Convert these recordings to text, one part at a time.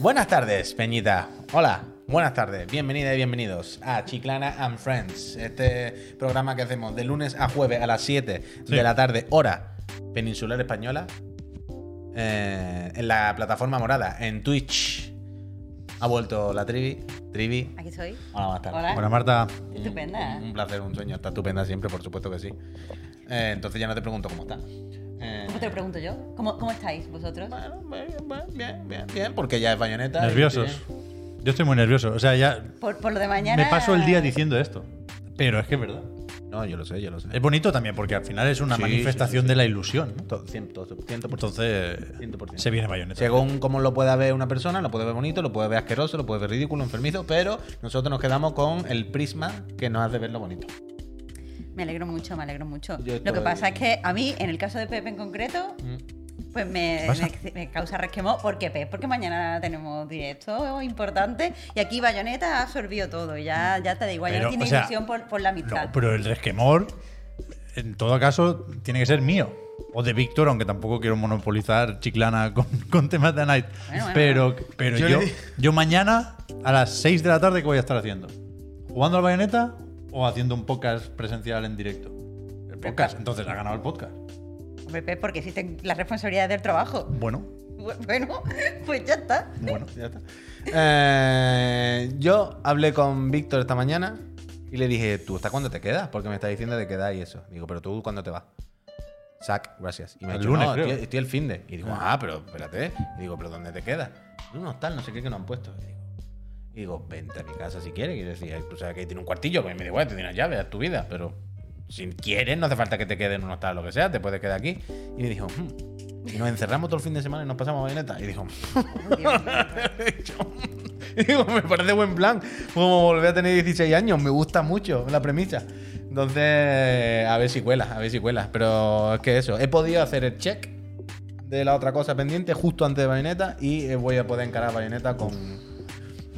Buenas tardes, Peñita. Hola, buenas tardes. Bienvenidas y bienvenidos a Chiclana and Friends, este programa que hacemos de lunes a jueves a las 7 de la tarde, hora peninsular española, eh, en la plataforma morada, en Twitch. Ha vuelto la Trivi. Trivi. Aquí estoy. Hola, buenas tardes. Hola. Marta, Estupenda. Un placer, un sueño. Está estupenda siempre, por supuesto que sí. Eh, entonces ya no te pregunto cómo está. Eh, ¿Cómo te lo pregunto yo? ¿Cómo, cómo estáis vosotros? bueno, bien, bien, bien, bien, porque ya es bayoneta. nerviosos. tiene- Yo estoy muy nervioso. O sea, ya Por, por lo de mañana. me paso el día diciendo esto. Pero es que es verdad. No, yo lo sé, yo lo sé. Es bonito también porque al final es una Sí, manifestación sí, sí, sí. de la ilusión. ¿no? To- cien- to- ciento por ciento. Entonces, 100%. se viene bayoneta. Según cómo lo pueda ver una persona, lo puede ver bonito, lo puede ver asqueroso, lo puede ver ridículo, enfermizo, pero nosotros nos quedamos con el prisma que nos hace verlo bonito. Me alegro mucho, me alegro mucho. Yo Lo que pasa es que a mí, en el caso de Pepe en concreto, pues me, causa resquemor. ¿Por qué, Pep? Porque mañana tenemos directo importante y aquí Bayonetta ha absorbido todo. y Ya, ya te da igual, ya Pero, no tiene sea, ilusión por, por la amistad. No, pero el resquemor, en todo caso, tiene que ser mío. O de Víctor, aunque tampoco quiero monopolizar Chiclana con, con temas de Night. Bueno, bueno, pero pero Yo yo, mañana, a las 6 de la tarde, ¿qué voy a estar haciendo? ¿Jugando al bayoneta o haciendo un podcast presencial en directo? El podcast. Entonces ha ganado el podcast. Hombre, porque existen las responsabilidades del trabajo. Bueno, Bueno, pues ya está. bueno. Ya está. Eh, yo hablé con Víctor esta mañana y le dije, ¿tú hasta cuándo te quedas? Porque me está diciendo de quedar y eso. Digo, ¿pero tú cuándo te vas? Sac, gracias. Y me ha El dicho, lunes, no, creo. estoy, estoy el fin de. Y digo, ah, pero espérate. Y digo, ¿pero dónde te quedas? En un hostal, no sé qué que nos han puesto. Y digo, digo, vente a mi casa si quieres. Y decía, tú sabes que tiene un cuartillo. Pues me digo, bueno, tiene una llave, haz tu vida. Pero si quieres, no hace falta que te quedes en un hostal o lo que sea, te puedes quedar aquí. Y me dijo, "Hmm". y nos encerramos todo el fin de semana y nos pasamos a bayoneta. Y dijo, mío. y digo, me parece buen plan. Como volver a tener 16 años, me gusta mucho la premisa. Entonces, a ver si cuela, a ver si cuela. Pero es que eso, he podido hacer el check de la otra cosa pendiente justo antes de Bayonetta y eh, voy a poder encarar Bayonetta con.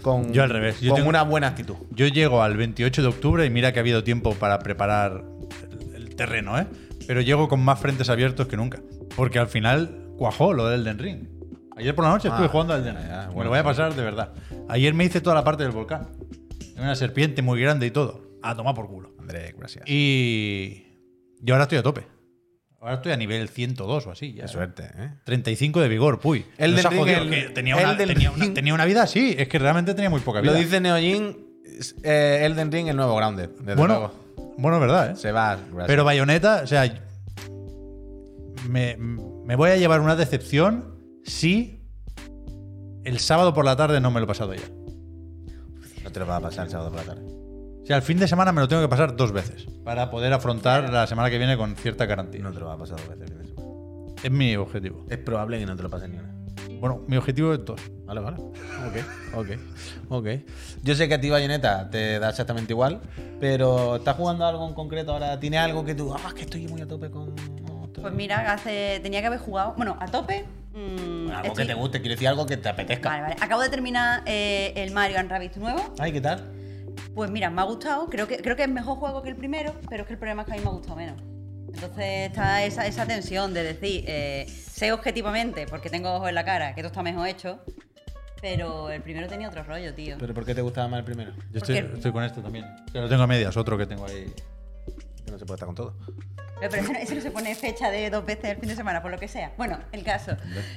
Con Yo al revés, yo con tengo- una buena actitud. Yo llego al 28 de octubre y mira que ha habido tiempo para preparar el, el terreno, ¿eh? Pero llego con más frentes abiertos que nunca. Porque al final cuajó lo del Elden Ring. Ayer por la noche estuve Ah, jugando al Elden Ring. Me bueno, lo voy a pasar de verdad. Ayer me hice toda la parte del volcán. Una serpiente muy grande y todo. A tomar por culo. André, gracias. Y. Yo ahora estoy a tope. Ahora estoy a nivel 102 o así. Ya. Qué suerte, ¿eh? 35 de vigor, puy. Elden Nos ha Ring, el- que tenía, una, Elden tenía, una, Ring. tenía una vida así. Es que realmente tenía muy poca vida. Lo dice Neojin, eh, Elden Ring, el nuevo Grounded. Desde bueno, luego. bueno, es verdad, ¿eh? Se va. gracias. Pero Bayonetta, o sea, me, me voy a llevar una decepción si el sábado por la tarde no me lo he pasado ya. No te lo va a pasar el sábado por la tarde. Sea, el fin de semana me lo tengo que pasar dos veces para poder afrontar la semana que viene con cierta garantía. No te lo va a pasar dos veces el fin de semana. Es mi objetivo. Es probable que no te lo pases ni una. Bueno, mi objetivo es dos. Vale, vale. Ok, ok, ok. Yo sé que a ti Bayonetta te da exactamente igual, pero ¿estás jugando algo en concreto ahora? ¿Tiene algo que tú, ah, es que estoy muy a tope con... no, estoy- Pues mira, hace, tenía que haber jugado. Bueno, a tope. mm, Bueno, algo estoy- que te guste, quiero decir algo que te apetezca. Vale, vale. Acabo de terminar eh, el Mario and Rabbids nuevo. Ay, ¿qué tal? Pues mira, me ha gustado. Creo que, creo que es mejor juego que el primero, pero es que el problema es que a mí me ha gustado menos. Entonces está esa, esa tensión de decir, eh, sé objetivamente, porque tengo ojos en la cara, que esto está mejor hecho, pero el primero tenía otro rollo, tío. ¿Pero por qué te gustaba más el primero? Yo estoy, con este también. O sea, lo tengo a medias, otro que tengo ahí. Que no se puede estar con todo. Pero ese no, no se pone fecha de dos veces el fin de semana, por lo que sea. Bueno, el caso,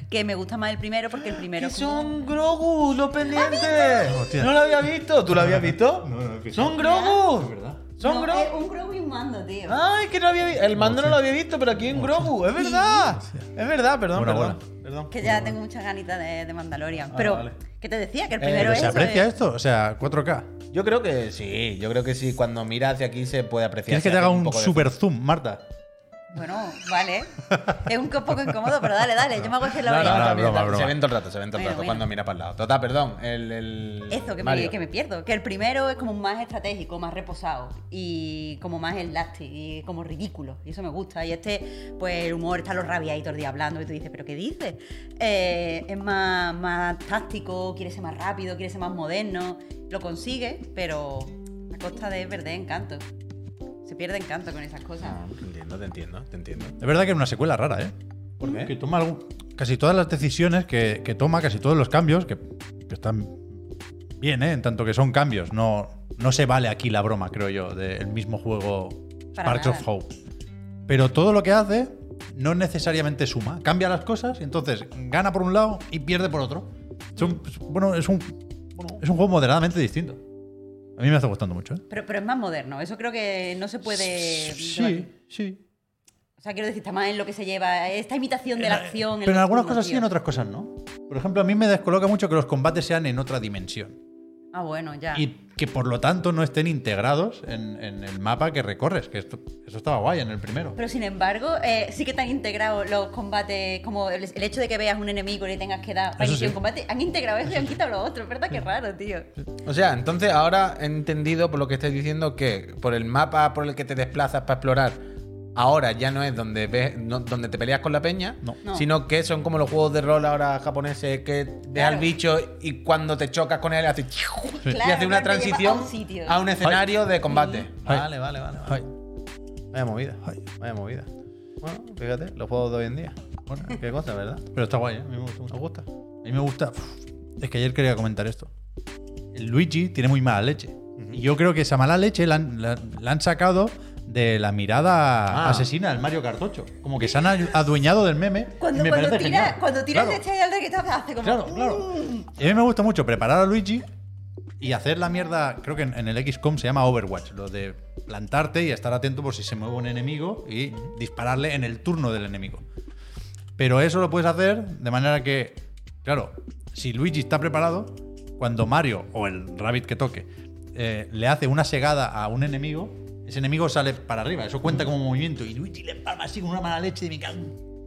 que me gusta más el primero porque el primero... ¡Que son Grogu los pendientes! Hostia. ¿No lo había visto? ¿Tú lo habías visto? No, no, que ¡Son. Grogu! Es verdad. ¡Son No, Grogu! un Grogu y un mando, tío. Ay, que no había visto. El mando no lo había visto, pero aquí en Grogu. Es verdad. Es verdad, perdón, Bueno, perdón. bueno. perdón. Que ya tengo muchas ganitas de, de Mandalorian. Ah, Pero, vale. ¿qué te decía? Que el Eh, primero pero es ¿Se eso, aprecia esto? O sea, 4K. Yo creo que sí, yo creo que sí. Cuando mira hacia aquí se puede apreciar. ¿Quieres que te haga un de super zoom, Marta? Bueno, vale. es un poco incómodo, pero dale, dale. Yo me hago la No, no, no, no, mira, broma, se broma. ven todo el rato, se ven todo el Bueno, rato bueno. cuando mira para el lado. Total, perdón. El, el Eso, que me, Mario. que me pierdo. Que el primero es como más estratégico, más reposado. Y como más elástico y como ridículo. Y eso me gusta. Y este, pues el humor está los rabia ahí todo el día hablando. Y tú dices, ¿pero qué dices? Eh, es más, más táctico, quiere ser más rápido, quiere ser más moderno. Lo consigue, pero a costa de perder encanto. Se pierde encanto con esas cosas. Ah, te entiendo, te entiendo, te entiendo. Es verdad que era una secuela rara, ¿eh? ¿Por qué? Que toma algún- casi todas las decisiones que, que toma, casi todos los cambios, que, que están bien, ¿eh? en tanto que son cambios, no, no se vale aquí la broma, creo yo, del mismo juego Para Sparks nada. of Hope. Pero todo lo que hace no necesariamente suma. Cambia las cosas y entonces gana por un lado y pierde por otro. Es un, es- bueno, es un, bueno, es un juego moderadamente distinto. A mí me está gustando mucho. ¿eh? Pero, pero es más moderno. Eso creo que no se puede. Sí, debatir. sí. O sea, quiero decir, está más en lo que se lleva. Esta imitación de la acción. Pero en algunas cosas sí, en otras cosas no. Por ejemplo, a mí me descoloca mucho que los combates sean en otra dimensión. Ah, bueno, ya. Y que por lo tanto no estén integrados en, en el mapa que recorres. Que esto, eso estaba guay en el primero. Pero sin embargo, eh, sí que están integrados los combates, como el, el hecho de que veas un enemigo y le tengas que dar sí. un combate. Han integrado eso y han quitado lo otro. Verdad que raro, tío. O sea, entonces ahora he entendido por lo que estáis diciendo que por el mapa por el que te desplazas para explorar, ahora ya no es donde ves, no- donde te peleas con la peña, No. No. sino que son como los juegos de rol ahora japoneses que dejas Claro. al bicho y cuando te chocas con él hace y Claro, hace una transición a un sitio. a un escenario de combate. Ay. Vale, vale, vale. vale. Ay. Vaya movida. Ay. Vaya movida. Bueno, fíjate, los juegos de hoy en día. Bueno, qué cosa, ¿verdad? Pero está guay, ¿eh? a mí me gusta mucho. ¿Os gusta? A mí me gusta. uf, es que ayer quería comentar esto. El Luigi tiene muy mala leche. Y yo creo que esa mala leche la han, la- la han sacado de la mirada Ah. asesina del Mario 8. Como que se han adueñado del meme. Cuando, me cuando tira, cuando tiras Claro, de este al de que te hace como. Claro, claro. Y a mí me gusta mucho preparar a Luigi y hacer la mierda. Creo que en, en el XCOM se llama Overwatch. Lo de plantarte y estar atento por si se mueve un enemigo y dispararle en el turno del enemigo. Pero eso lo puedes hacer de manera que, claro, si Luigi está preparado, cuando Mario o el Rabbit que toque eh, le hace una segada a un enemigo, ese enemigo sale para arriba. Eso cuenta como movimiento. Y Luigi le palma así con una mala leche de mi cago.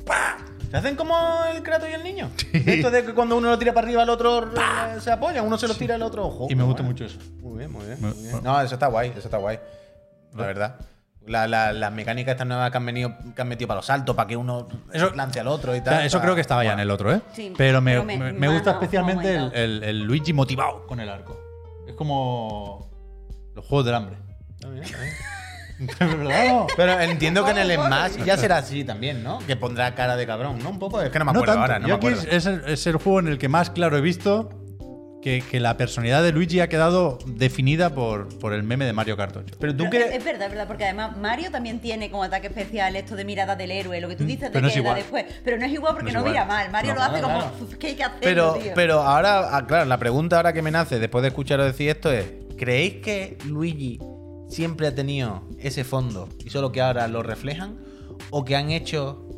¡Pah! ¿Se hacen como el Kratos y el niño? Esto de que cuando uno lo tira para arriba, el otro eh, se apoya, uno se lo tira al otro ojo. Y me gusta mucho eso. Muy bien, muy bien. Me- muy bien. No, eso está guay, eso está guay. La verdad. La- la- las mecánicas estas nuevas que han, venido, que han metido para los saltos, para que uno Eso- lance al otro y O tal. sea, eso creo que estaba ya en el otro, ¿eh? Sí, pero me, pero me- me- me gusta especialmente el, el- el Luigi motivado con el arco. Es como los juegos del hambre. Está bien, está bien. ¿Verdad? No, Pero entiendo que en el Smash ya será así también, ¿no? Que pondrá cara de cabrón, ¿no? Un poco. Es que no me No acuerdo tanto. ahora, no Yo me acuerdo. es, el, es el juego en el que más claro he visto que, que la personalidad de Luigi ha quedado definida por, por el meme de Mario Kart 8. Pero tú Pero es, crees. es verdad, es verdad, porque además Mario también tiene como ataque especial esto de mirada del héroe, lo que tú dices de Mm, pero no que es igual. después. Pero no es igual porque No mira mal. Mario No, lo hace claro, como, claro. "Uf, ¿qué hay que hacer? Pero, tío?". pero ahora, ah, claro, la pregunta ahora que me nace después de escucharos decir esto es: ¿creéis que Luigi siempre ha tenido ese fondo y solo que ahora lo reflejan? ¿O que han hecho.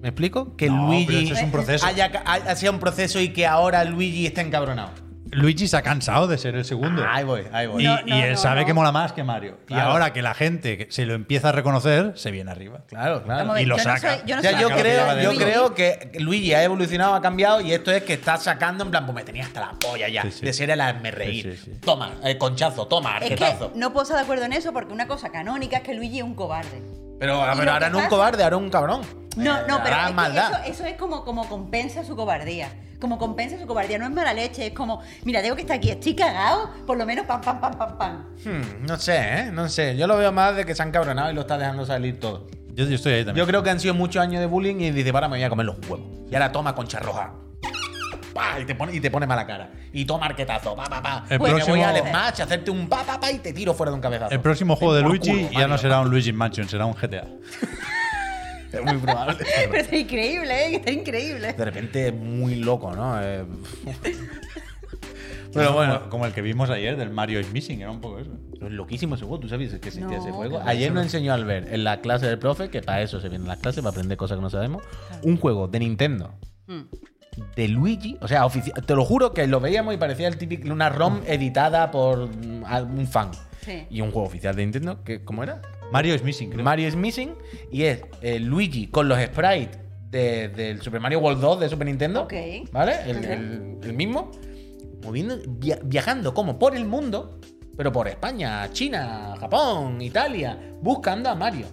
¿Me explico? Que No, pero Luigi es un proceso. haya, haya sido un proceso y que ahora Luigi esté encabronado. Luigi se ha cansado de ser el segundo. Ahí voy, ahí voy. y, No, y no, él no, sabe no. que mola más que Mario. Y Claro. ahora que la gente se lo empieza a reconocer, se viene arriba. Claro, claro. Vamos y lo yo saca. soy- yo O sea, creo, yo Luigi. creo que Luigi ha evolucionado, ha cambiado y esto es que está sacando en plan, pues me tenía hasta la polla ya Sí, sí. de ser el hazme reír. Sí, sí, sí. Toma, eh, conchazo, toma, Es arquetazo. que no puedo estar de acuerdo en eso porque una cosa canónica es que Luigi es un cobarde. Pero, Y pero ahora no un cobarde, ahora un cabrón. No, no, pero es que eso, eso es como, como compensa su cobardía. Como compensa su cobardía. No es mala leche, es como, mira, tengo que estar aquí, estoy cagado, por lo menos pam, pam, pam, pam, pam. Hmm, no sé, ¿eh? No sé. Yo lo veo más de que se han cabronado y lo está dejando salir todo. Yo, yo estoy ahí también. Yo creo que han sido muchos años de bullying y dice, para, me voy a comer los huevos. Y ahora toma concha roja. Pa, Y te pone, y te pone mala cara. Y toma arquetazo. Pa, pa, pa. El Pues me próximo- voy al Smash, a hacerte un pa, pa, pa y te tiro fuera de un cabezazo. el próximo juego de Luigi culo, ya no será un Luigi Mansion, será un GTA. Es muy probable. Pero está increíble, ¿eh? Está increíble. De repente es muy loco, ¿no? Eh, Pero bueno, Como, como el que vimos ayer del Mario is Missing, era un poco eso. es loquísimo ese juego. ¿Tú sabes que existía No, ese juego? Ayer nos enseñó Albert en la clase del profe, que para eso se vienen las clases, para aprender cosas que no sabemos, un juego de Nintendo Mm. de Luigi, o sea, te lo juro que lo veíamos y parecía el típico una ROM editada por mm, algún fan. Sí. Y un juego oficial de Nintendo, que ¿cómo era? Mario is Missing, creo. Mario is Missing y es eh, Luigi con los sprites de- del Super Mario World 2 de Super Nintendo. Ok. ¿Vale? El, Ok. el- el mismo. Moviendo, via- viajando como por el mundo, pero por España, China, Japón, Italia, buscando a Mario.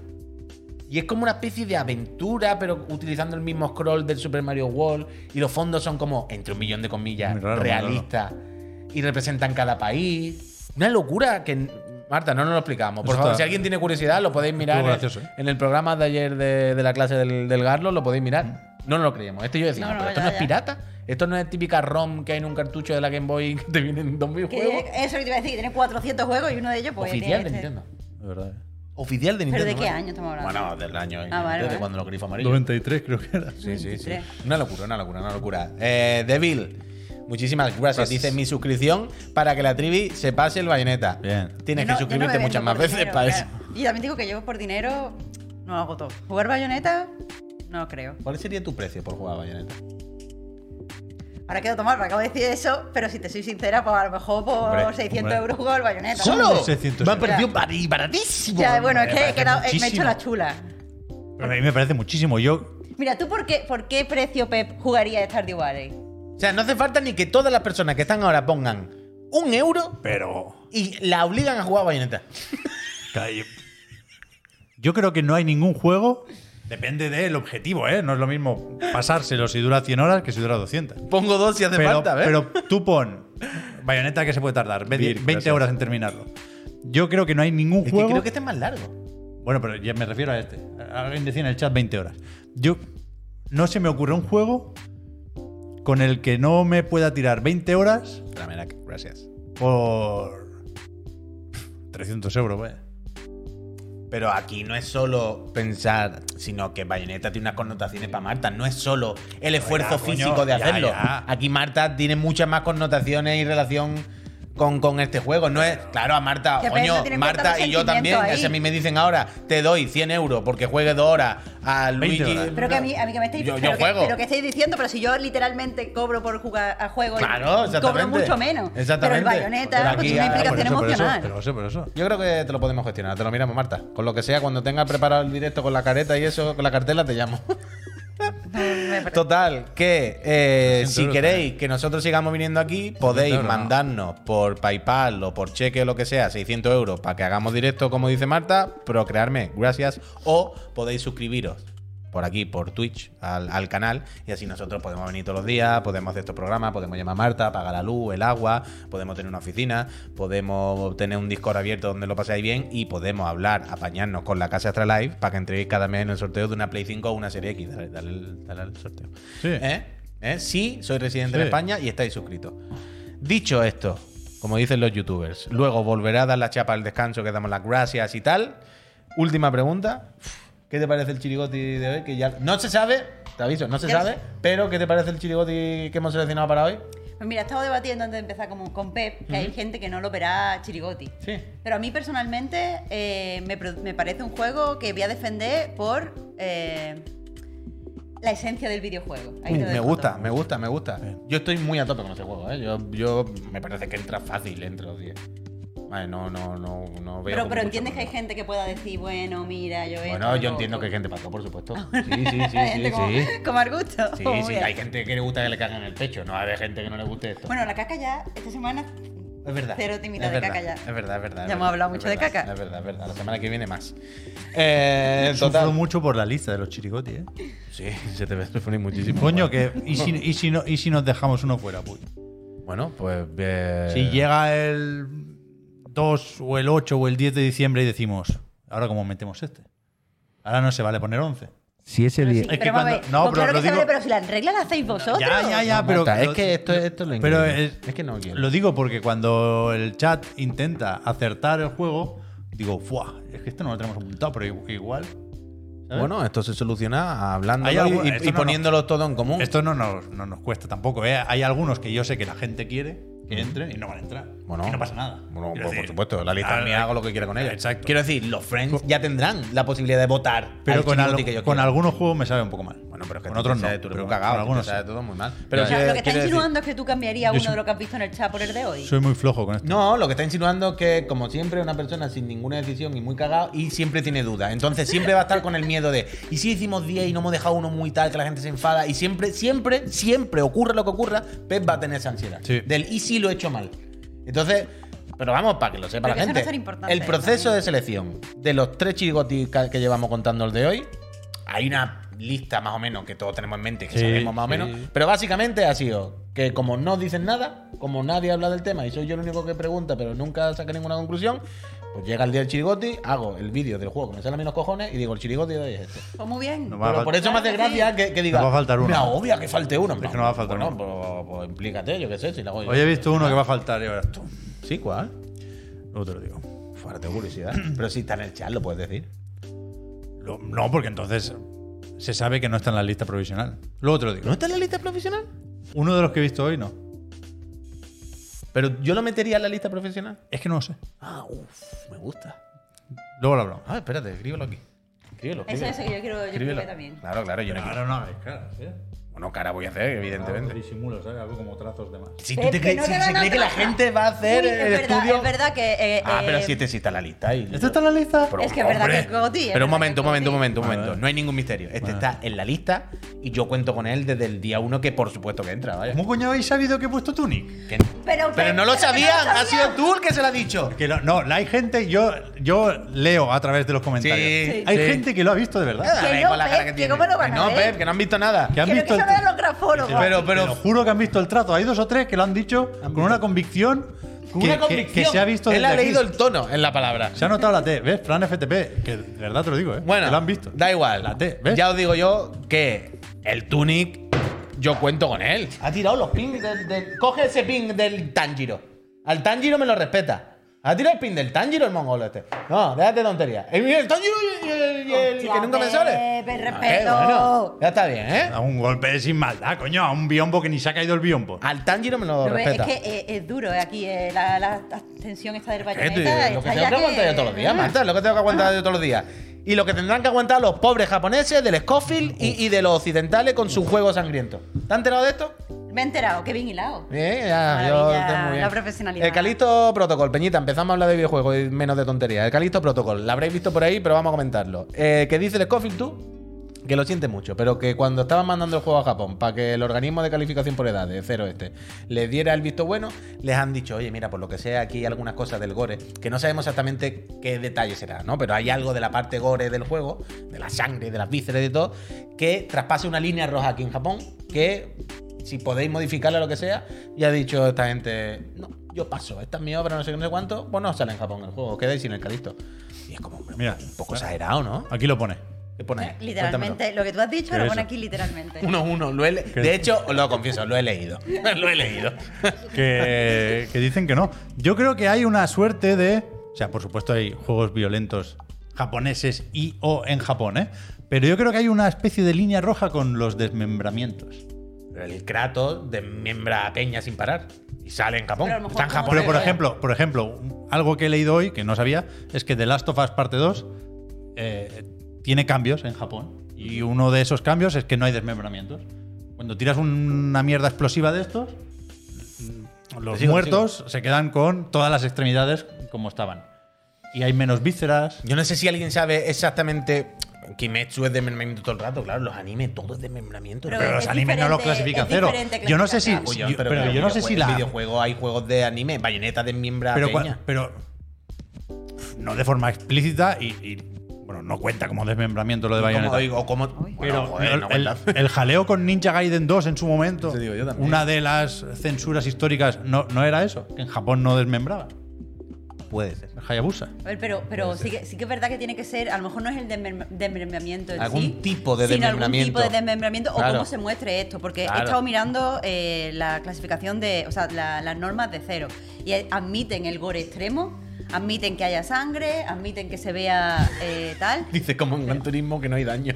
Y es como una especie de aventura, pero utilizando el mismo scroll del Super Mario World. Y los fondos son como, entre un millón de comillas, Muy raro, muy realistas. Y representan cada país. Una locura que. Marta, no nos lo explicamos. Por Eso favor, está- si alguien tiene curiosidad, lo podéis mirar Estuvo en, gracioso, ¿eh? en el programa de ayer de, de la clase del, del Garlo, lo podéis mirar. No nos lo creíamos. Este yo decía, No, no, pero esto ya, no es ya. pirata. Esto no es típica ROM que hay en un cartucho de la Game Boy que te vienen dos Que videojuegos. eso que te iba a decir, tiene 400 juegos y uno de ellos pues Oficial de este. Nintendo. De verdad. Oficial de ¿Pero Nintendo. de qué ¿no? año estamos hablando? Bueno, del año. Ah, vale, desde vale. cuando los grifos amarillos. 93 creo que era. Sí, sí, sí. 23. Una locura, una locura, una locura. Eh, Devil, muchísimas gracias. Gracias. Dice mi suscripción para que la trivi se pase el bayoneta. Bien. Tienes no- que no suscribirte muchas más veces dinero, para claro. eso. Y también digo que yo por dinero no hago todo. Jugar bayoneta, no creo. ¿Cuál sería tu precio por jugar bayoneta? Ahora quedo tomar, me acabo de decir eso, pero si te soy sincera, pues a lo mejor por Hombre, 600 hombre. euros juego al bayoneta. ¿Solo? 600 Me ha bari- baratísimo. Ya, bueno, es Me que he quedado- eh, me he hecho la chula. Pero a mí me parece muchísimo. Yo. Mira, ¿tú por qué, por qué precio Pep jugaría Stardew Valley? O sea, no hace falta ni que todas las personas que están ahora pongan un euro Pero. y la obligan a jugar a bayoneta. Yo, creo que no hay ningún juego. Depende del objetivo, ¿eh? No es lo mismo pasárselo si dura 100 horas que si dura 200. Pongo dos si hace pero, falta, ¿ves? pero tú pon Bayoneta que se puede tardar 20, Vir, 20 gracias. horas en terminarlo. Yo creo que no hay ningún es que juego. creo que este es más largo. Bueno, pero ya me refiero a este. Alguien decía en el chat 20 horas. Yo no se me ocurre un juego con el que no me pueda tirar 20 horas gracias. por 300 euros, vaya. Pero aquí no es solo pensar, sino que Bayonetta tiene unas connotaciones para Marta. No es solo el esfuerzo ya, coño, físico de ya, hacerlo. ya. Aquí Marta tiene muchas más connotaciones y relación con, con este juego. No es, claro, a Marta, Que coño, Marta y yo también. Si a ahí. mí me dicen ahora, te doy 100 euros porque juegue dos horas a 20 Luigi. horas. Pero que a mí, a mí que me estáis Yo- yo pero que- juego. pero que estáis diciendo, pero si yo literalmente cobro por jugar a juego y Claro, cobro exactamente. mucho menos. Exactamente. Pero el bayoneta Pero pues, aquí tiene una ya- implicación por eso, por eso, emocional. pero eso, por eso. Yo creo que te lo podemos gestionar, te lo miramos, Marta. Con lo que sea, cuando tengas preparado el directo con la careta y eso, con la cartela, te llamo. Total, que eh, 300 si queréis que nosotros sigamos viniendo aquí, podéis euros, no. mandarnos por PayPal o por cheque o lo que sea 600 euros para que hagamos directo, como dice Marta, procrearme, gracias. O podéis suscribiros por aquí, por Twitch, al, al canal, y así nosotros podemos venir todos los días, podemos hacer estos programas, podemos llamar a Marta, pagar la luz, el agua, podemos tener una oficina, podemos tener un Discord abierto donde lo pasáis bien y podemos hablar, apañarnos con la Casa Astra Live para que entréis cada mes en el sorteo de una Play 5 o una Serie X. Dale, dale, el- dale sorteo. Sí. ¿Eh? ¿Eh? Sí, soy residente en Sí. España y estáis suscritos. Dicho esto, como dicen los youtubers, luego volverá a dar la chapa al descanso, que damos las gracias y tal. Última pregunta. ¿Qué te parece el chirigoti de hoy? Que ya no se sabe, te aviso, no se Ya sabe, sé. pero ¿qué te parece el chirigoti que hemos seleccionado para hoy? Pues mira, he estado debatiendo antes de empezar como con Pep que hay gente que no lo verá chirigoti. Sí. Pero a mí personalmente eh, me, me parece un juego que voy a defender por eh, la esencia del videojuego. Ahí te lo Me gusta, me gusta, me gusta. Yo estoy muy a tope con ese juego, ¿eh? Yo, yo me parece que entra fácil entre los 10. Vale, no, no, no, no veo. Pero, entiendes que hay gente que pueda decir, bueno, mira, yo esto, Bueno, yo lo entiendo que hay gente para todo, por supuesto. Sí, sí, sí, sí, Hay gente sí. como, sí. como al gusto. Sí, sí, hay gente que le gusta que le cagan el pecho, no hay gente que no le guste esto. Bueno, la caca ya, esta semana es verdad. cero timita es de verdad, caca ya. Es verdad, es verdad. es Ya hemos verdad, hablado mucho de caca. Es verdad, es verdad. La semana que viene más. Eh, Sufro total. mucho por la lista de los chirigoti, ¿eh? Sí, se te ve sufrir muchísimo. Coño, que. ¿y si, y, si no, ¿Y si nos dejamos uno fuera, pues? Bueno, pues. eh, Si llega el 2 o el 8 o el 10 de diciembre y decimos, ahora cómo metemos este. Ahora no se vale poner 11. Si ese Pero día. sí, Es que cuando- no, pues pero claro lo digo- vale, pero si la regla la hacéis vosotros. Ya, ya, ya, pero. Marta, es que esto, esto es lo Pero increíble. es, es que no quiero. Lo digo porque cuando el chat intenta acertar el juego, digo, ¡fuah! Es que esto no lo tenemos apuntado, pero i- igual. ¿sabes? Bueno, esto se soluciona hablando y, y no, poniéndolo todo en común. Esto no nos, no nos cuesta tampoco. ¿eh? Hay algunos que yo sé que la gente quiere que entren y no van a entrar. Bueno, y no pasa nada. Bueno, pues, por supuesto, la lista mía, hago lo que quiera con ella. Exacto. Quiero decir, los friends ya tendrán la posibilidad de votar. Pero con, al- que yo con algunos juegos me sabe un poco mal. Bueno, pero es que con otros no. Tú eres pero un cagado, con algunos sí. todo muy mal. Pero O sea, lo que está decir- insinuando es que tú cambiarías uno soy- de lo que has visto en el chat por el de hoy. Soy muy flojo con esto. No, lo que está insinuando es que, como siempre, una persona sin ninguna decisión y muy cagado y siempre tiene dudas. Entonces siempre va a estar con el miedo de, ¿y si hicimos 10 y no hemos dejado uno muy tal que la gente se enfada? Y siempre, siempre, siempre, ocurra lo que ocurra, Pep va a tener esa ansiedad. Sí. Del, ¿y si lo he hecho mal? Entonces, pero vamos, para que lo sepa Pero la gente. el proceso también. de selección de los tres chirigotis que llevamos contando el de hoy, hay una lista más o menos que todos tenemos en mente, que Sí, sabemos más o menos. Pero básicamente ha sido que como no dicen nada, como nadie habla del tema y soy yo el único que pregunta, pero nunca saca ninguna conclusión, Pues llega el día del chirigoti, hago el vídeo del juego que me sale a mí los cojones y digo, el chirigoti de hoy es este. Pues muy bien. No va a Pero por eso me hace gracia que, que diga. No va a faltar uno. Me agobia que falte uno. Es que no va a faltar bueno, uno. Pues, pues implícate, yo qué sé, si hago yo. Hoy he visto uno que va a faltar y ahora tú. Sí, ¿cuál? Luego te lo digo. Fuera, tengo curiosidad. Pero si está en el chat, lo puedes decir. Lo- no, porque entonces se sabe que no está en la lista provisional. Luego te lo digo. ¿No está en la lista profesional? Uno de los que he visto hoy no. Pero yo lo metería en la lista profesional. Es que no lo sé. Ah, uff, me gusta. Luego lo hablamos. Ah, espérate, escríbelo aquí. Escríbelo. Eso escríbelo. es que yo quiero, yo quiero Escríbelo. también. Claro, claro, yo no quiero. no caras, ¿eh? Bueno, cara voy a hacer, evidentemente. Disimulo, ¿sabes? Algo como trazos de más. Si Eh, tú te que crees, no si se cree que la gente va a hacer Uy, el es verdad, estudio. es verdad que. eh, Ah, pero eh, si este sí está en la lista. Y... ¿Este está en la lista? Pero, Es que es verdad hombre. que es Goti, es Pero un momento, un momento, un momento, un momento. No hay ningún misterio. Este está en la lista y yo cuento con él desde el día uno que por supuesto que entra, vaya. ¿Cómo coño habéis sabido que he puesto Tunic? Que- Pero, Pero no lo sabían, no lo ha sido tú el que se lo ha dicho. Que lo- no, la hay gente, yo, yo leo a través de los comentarios. Sí, hay sí. gente que lo ha visto de verdad. Que no, Pep, que no, han visto nada. Que han visto que los grafólogos. Pero, pero- juro que han visto el trato. Hay dos o tres que lo han dicho con una convicción, Con que, una que- convicción. que se ha visto Él ha aquí. leído el tono en la palabra. Se ha notado la T, ¿ves? Fran FTP, que de verdad te lo digo, ¿eh? Bueno, que lo han visto. da igual. La T, ¿ves? Ya os digo yo que el Tunic, yo cuento con él. Ha tirado los pings del. del- coge ese ping del Tanjiro. Al Tanjiro me lo respeta. Ha tirado el ping del Tanjiro el mongolo este. No, déjate tontería. El, el Tanjiro y, y el, y el Hostia, que nunca me sale. Pepe, Ah, respeto. eh, bueno, ya está bien, ¿eh? A un golpe sin maldad, coño, a un biombo que ni se ha caído el biombo. Al Tanjiro me lo Lo ves, es respeta. que eh, es duro eh, aquí eh, la, la tensión esta del bayoneta. Lo que está tengo ya que aguantar yo todos los días, Marta, es lo que tengo que aguantar yo todos los días. Y lo que tendrán que aguantar los pobres japoneses del Scofield y, y de los occidentales con su juego sangriento. ¿Te has enterado de esto? Me he enterado, qué bien hilado. Bien, ya, yo estoy muy bien. la profesionalidad. El Calisto Protocol, Peñita, empezamos a hablar de videojuegos y menos de tonterías. El Calisto Protocol, la habréis visto por ahí, pero vamos a comentarlo. Eh, ¿Qué dice el Scofield tú? Que lo siente mucho, pero que cuando estaban mandando el juego a Japón para que el organismo de calificación por edad de cero este les diera el visto bueno, les han dicho, oye, mira, por lo que sea, aquí hay algunas cosas del gore, que no sabemos exactamente qué detalle será, ¿no? Pero hay algo de la parte gore del juego, de la sangre, de las vísceras y de todo, que traspase una línea roja aquí en Japón, que si podéis modificarla lo que sea, y ha dicho esta gente, no, yo paso, esta es mi obra, no sé qué, no sé cuánto, pues no sale en Japón el juego, quedáis sin el Calisto. Y es como, hombre, Mira. un poco exagerado, ¿no? Aquí lo pone. ¿Qué pone ahí? Eh, Literalmente, Cuéntamelo. lo que tú has dicho ¿Qué lo pone aquí literalmente. Uno, uno, lo he. De hecho, os lo confieso, lo he leído. lo he leído. que, que dicen que no. Yo creo que hay una suerte de. O sea, por supuesto, hay juegos violentos japoneses y o en Japón, ¿eh? Pero yo creo que hay una especie de línea roja con los desmembramientos. El Kratos desmembra a Peña sin parar. Y sale en Japón. Pero Está en Japón. Pero por ejemplo, por ejemplo, algo que he leído hoy que no sabía es que The Last of Us Parte 2 eh, tiene cambios en Japón. Y uno de esos cambios es que no hay desmembramientos. Cuando tiras una mierda explosiva de estos, mm, los sigo, muertos se quedan con todas las extremidades como estaban. Y hay menos vísceras. Yo no sé si alguien sabe exactamente. Kimetsu es desmembramiento todo el rato, claro. Los animes, todo es desmembramiento. Pero Pero es los animes no lo clasifican cero. Yo no sé si. clasificación. si- Pero, pero yo no sé si En la. videojuegos hay juegos de anime. Bayonetta desmiembra a Pero, pero no de forma explícita y, y, bueno, no cuenta como desmembramiento lo de ¿Cómo Bayonetta. digo? ¿Cómo? Uy. Bueno, Pero joder, el, no el- cuenta. el jaleo con Ninja Gaiden 2 en su momento, digo yo una de las censuras históricas, no, no era eso, que en Japón no desmembraba. Puede ser. Hayabusa. A ver, pero, pero sí, que, sí que es verdad que tiene que ser, a lo mejor no es el desmem- desmembramiento en Algún sí, tipo de sino algún desmembramiento. tipo de desmembramiento Claro. o cómo se muestre esto, porque Claro. he estado mirando eh, la clasificación de, o sea, la- las normas de cero y admiten el gore extremo, admiten que haya sangre, admiten que se vea eh, tal, Dice como en Gran Turismo que no hay daño.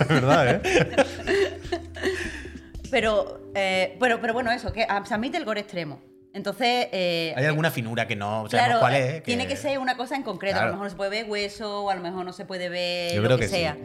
Es verdad, ¿eh? pero, eh, pero, pero bueno, eso, que se admite el gore extremo. Entonces, eh, ¿Hay alguna finura que no Claro, cuál eh, es? tiene que ser una cosa en concreto. A lo mejor no se puede ver hueso, o a lo mejor no se puede ver Yo lo creo que, que sí. sea.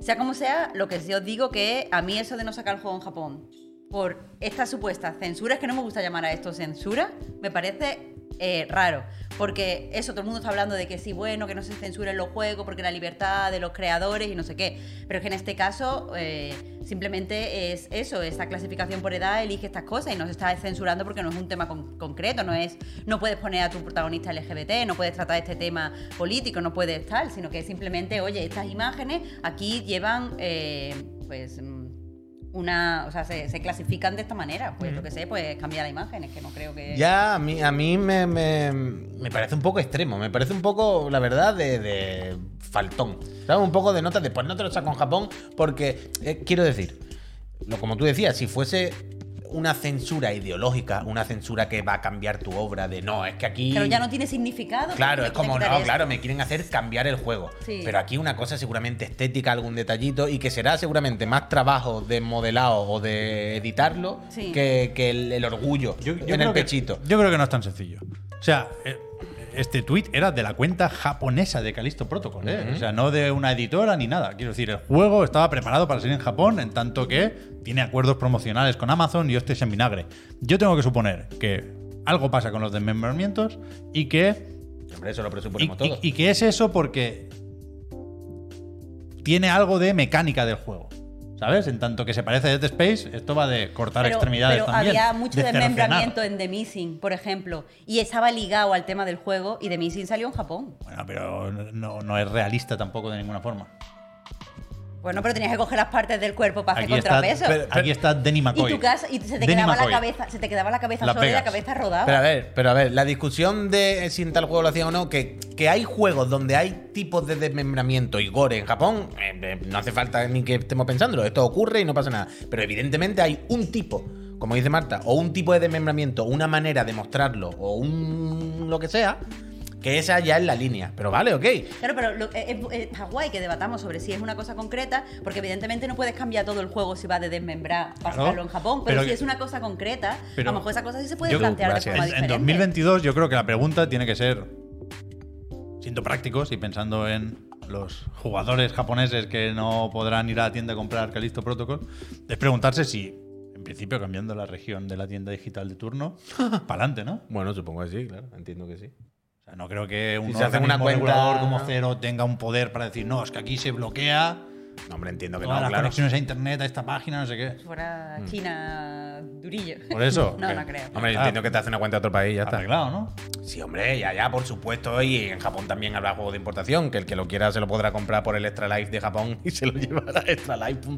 Sea como sea, lo que os digo que a mí eso de no sacar el juego en Japón por esta supuesta censura, es que no me gusta llamar a esto censura, me parece eh, raro. Porque eso, todo el mundo está hablando de que sí, bueno, que no se censuren los juegos, porque la libertad de los creadores y no sé qué. Pero es que en este caso eh, simplemente es eso, esta clasificación por edad elige estas cosas y no se está censurando porque no es un tema con- concreto, no es no puedes poner a tu protagonista LGBT, no puedes tratar este tema político, no puedes tal, sino que simplemente, oye, estas imágenes aquí llevan, eh, pues... una. O sea, se, se clasifican de esta manera. Pues lo que sé, pues cambia la imagen. Es que no creo que. Ya, a mí, a mí me, me- me parece un poco extremo. Me parece un poco, la verdad, de, de faltón. ¿Sabes? Un poco de nota de, pues no te lo saco en Japón, porque, eh, quiero decir, lo, como tú decías, si fuese una censura ideológica, una censura que va a cambiar tu obra, de no, es que aquí. Pero ya no tiene significado. Claro, es como, no, esto. claro, me quieren hacer cambiar el juego. Sí. Pero aquí una cosa seguramente estética, algún detallito, y que será seguramente más trabajo de modelado o de editarlo Sí. que, que el, el orgullo Yo, yo en el que- pechito. yo creo que no es tan sencillo. O sea, eh, este tweet era de la cuenta japonesa de Callisto Protocol, ¿eh? O sea, no de una editora ni nada. Quiero decir, el juego estaba preparado para salir en Japón, en tanto que tiene acuerdos promocionales con Amazon y hostias en vinagre. Yo tengo que suponer que algo pasa con los desmembramientos y que Hombre, eso lo presuponemos y- todos. y que es eso porque tiene algo de mecánica del juego. ¿Sabes? En tanto que se parece a Dead Space, esto va de cortar Pero, extremidades pero también. había mucho de desmembramiento en The Missing, por ejemplo, y estaba ligado al tema del juego y The Missing salió en Japón. Bueno, pero no, no es realista tampoco de ninguna forma. Bueno, pero tenías que coger las partes del cuerpo para hacer está, contrapeso. pero- aquí está Denny y McCoy. tu casa y se te Denny quedaba la cabeza, se te quedaba la cabeza Las sola y la cabeza rodaba. Pero a ver, pero a ver, la discusión de si en tal juego lo hacían o no, que, que hay juegos donde hay tipos de desmembramiento y gore en Japón, eh, eh, no hace falta ni que estemos pensándolo, esto ocurre y no pasa nada. Pero evidentemente hay un tipo, como dice Marta, o un tipo de desmembramiento, una manera de mostrarlo, o un lo que sea, que esa ya es la línea. Pero vale, ok. Claro, pero lo- es, es- está guay que debatamos sobre si es una cosa concreta, porque evidentemente no puedes cambiar todo el juego si va de desmembrar para Claro, sacarlo en Japón, pero, pero si es una cosa concreta, pero- a lo mejor esa cosa sí se puede Yo- plantear gracias. de forma En, en diferente. 2022 yo creo que la pregunta tiene que ser, siendo prácticos y pensando en los jugadores japoneses que no podrán ir a la tienda a comprar Callisto Protocol, es preguntarse si, en principio, cambiando la región de la tienda digital de turno, para adelante, ¿no? Bueno, supongo que sí, claro, entiendo que sí. O sea, no creo que un Si se hace una organismo cuenta- regulador como Cero tenga un poder para decir, no, es que aquí se bloquea No, hombre, entiendo que todas no, las claro. conexiones a internet, a esta página, no sé qué. Si fuera China durillo. Por eso. no, no creo. Hombre, yo entiendo que te hace una cuenta de otro país y ya está. Arreglado, ¿no? Sí, hombre, ya, ya, por supuesto. Y en Japón también habrá juegos de importación, que el que lo quiera se lo podrá comprar por el Extra Life de Japón y se lo llevará a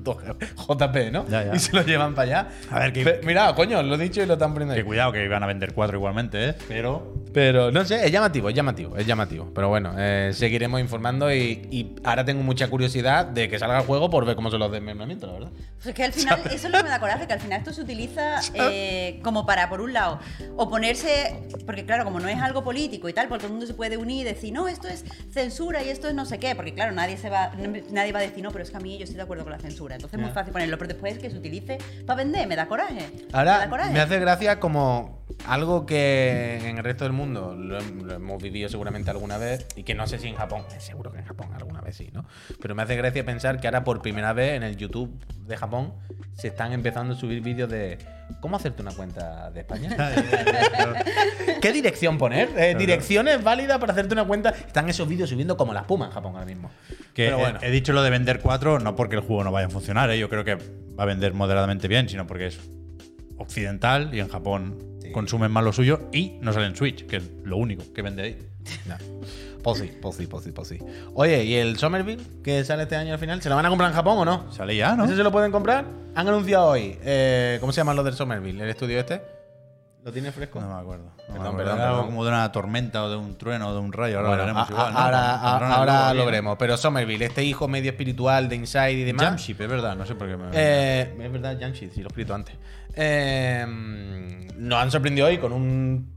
extralife.jp, ¿no? Ya, ya. Y se lo llevan para allá. A ver, que- Pe- Mira, coño, lo he dicho y lo están poniendo ahí. Que cuidado que iban a vender cuatro igualmente, ¿eh? Pero Pero no sé, es llamativo, es llamativo, es llamativo. Pero bueno, eh, seguiremos informando y, y ahora tengo mucha curiosidad de que el juego por ver cómo son los desmembramientos, la verdad. Pues es que al final, eso es lo que me da coraje, que al final esto se utiliza eh, como para, por un lado, oponerse, porque claro, como no es algo político y tal, porque todo el mundo se puede unir y decir, no, esto es censura y esto es no sé qué, porque claro, nadie se va, nadie va a decir, no, pero es que a mí yo estoy de acuerdo con la censura. Entonces es muy fácil ponerlo, pero después que se utilice para vender, me da coraje. me da Ahora coraje. me hace gracia como algo que en el resto del mundo lo, lo hemos vivido seguramente alguna vez y que no sé si en Japón, eh, seguro que en Japón alguna vez sí, ¿no? Pero me hace gracia pensar que ahora por primera vez en el YouTube de Japón se están empezando a subir vídeos de cómo hacerte una cuenta de España. ¿Qué dirección poner? Eh, direcciones válidas para hacerte una cuenta. Están esos vídeos subiendo como la espuma en Japón ahora mismo. que Pero he- bueno. he, dicho lo de vender cuatro, no porque el juego no vaya a funcionar, ¿eh? yo creo que va a vender moderadamente bien, sino porque es occidental y en Japón Sí. consumen más lo suyo y no sale en Switch, que es lo único que vende ahí. No. Pues sí, pues sí, pues sí, pues sí. Oye, ¿y el Somerville que sale este año al final? ¿Se lo van a comprar en Japón o no? Sale ya, ¿no? ¿Ese se lo pueden comprar? Han anunciado hoy. eh, ¿Cómo se llama lo del Somerville? ¿El estudio este? ¿Lo tiene fresco? No me acuerdo. No me Perdón, acuerdo. perdón, como de una tormenta o de un trueno o de un rayo. Ahora Bueno, lo veremos a- igual. ¿no? ahora lo veremos. Pero Somerville, este hijo medio espiritual de Inside y demás. Jamship, es verdad, no sé por qué me. Eh, es verdad, Jamshid, sí, lo he escrito antes. Eh, nos han sorprendido hoy con un.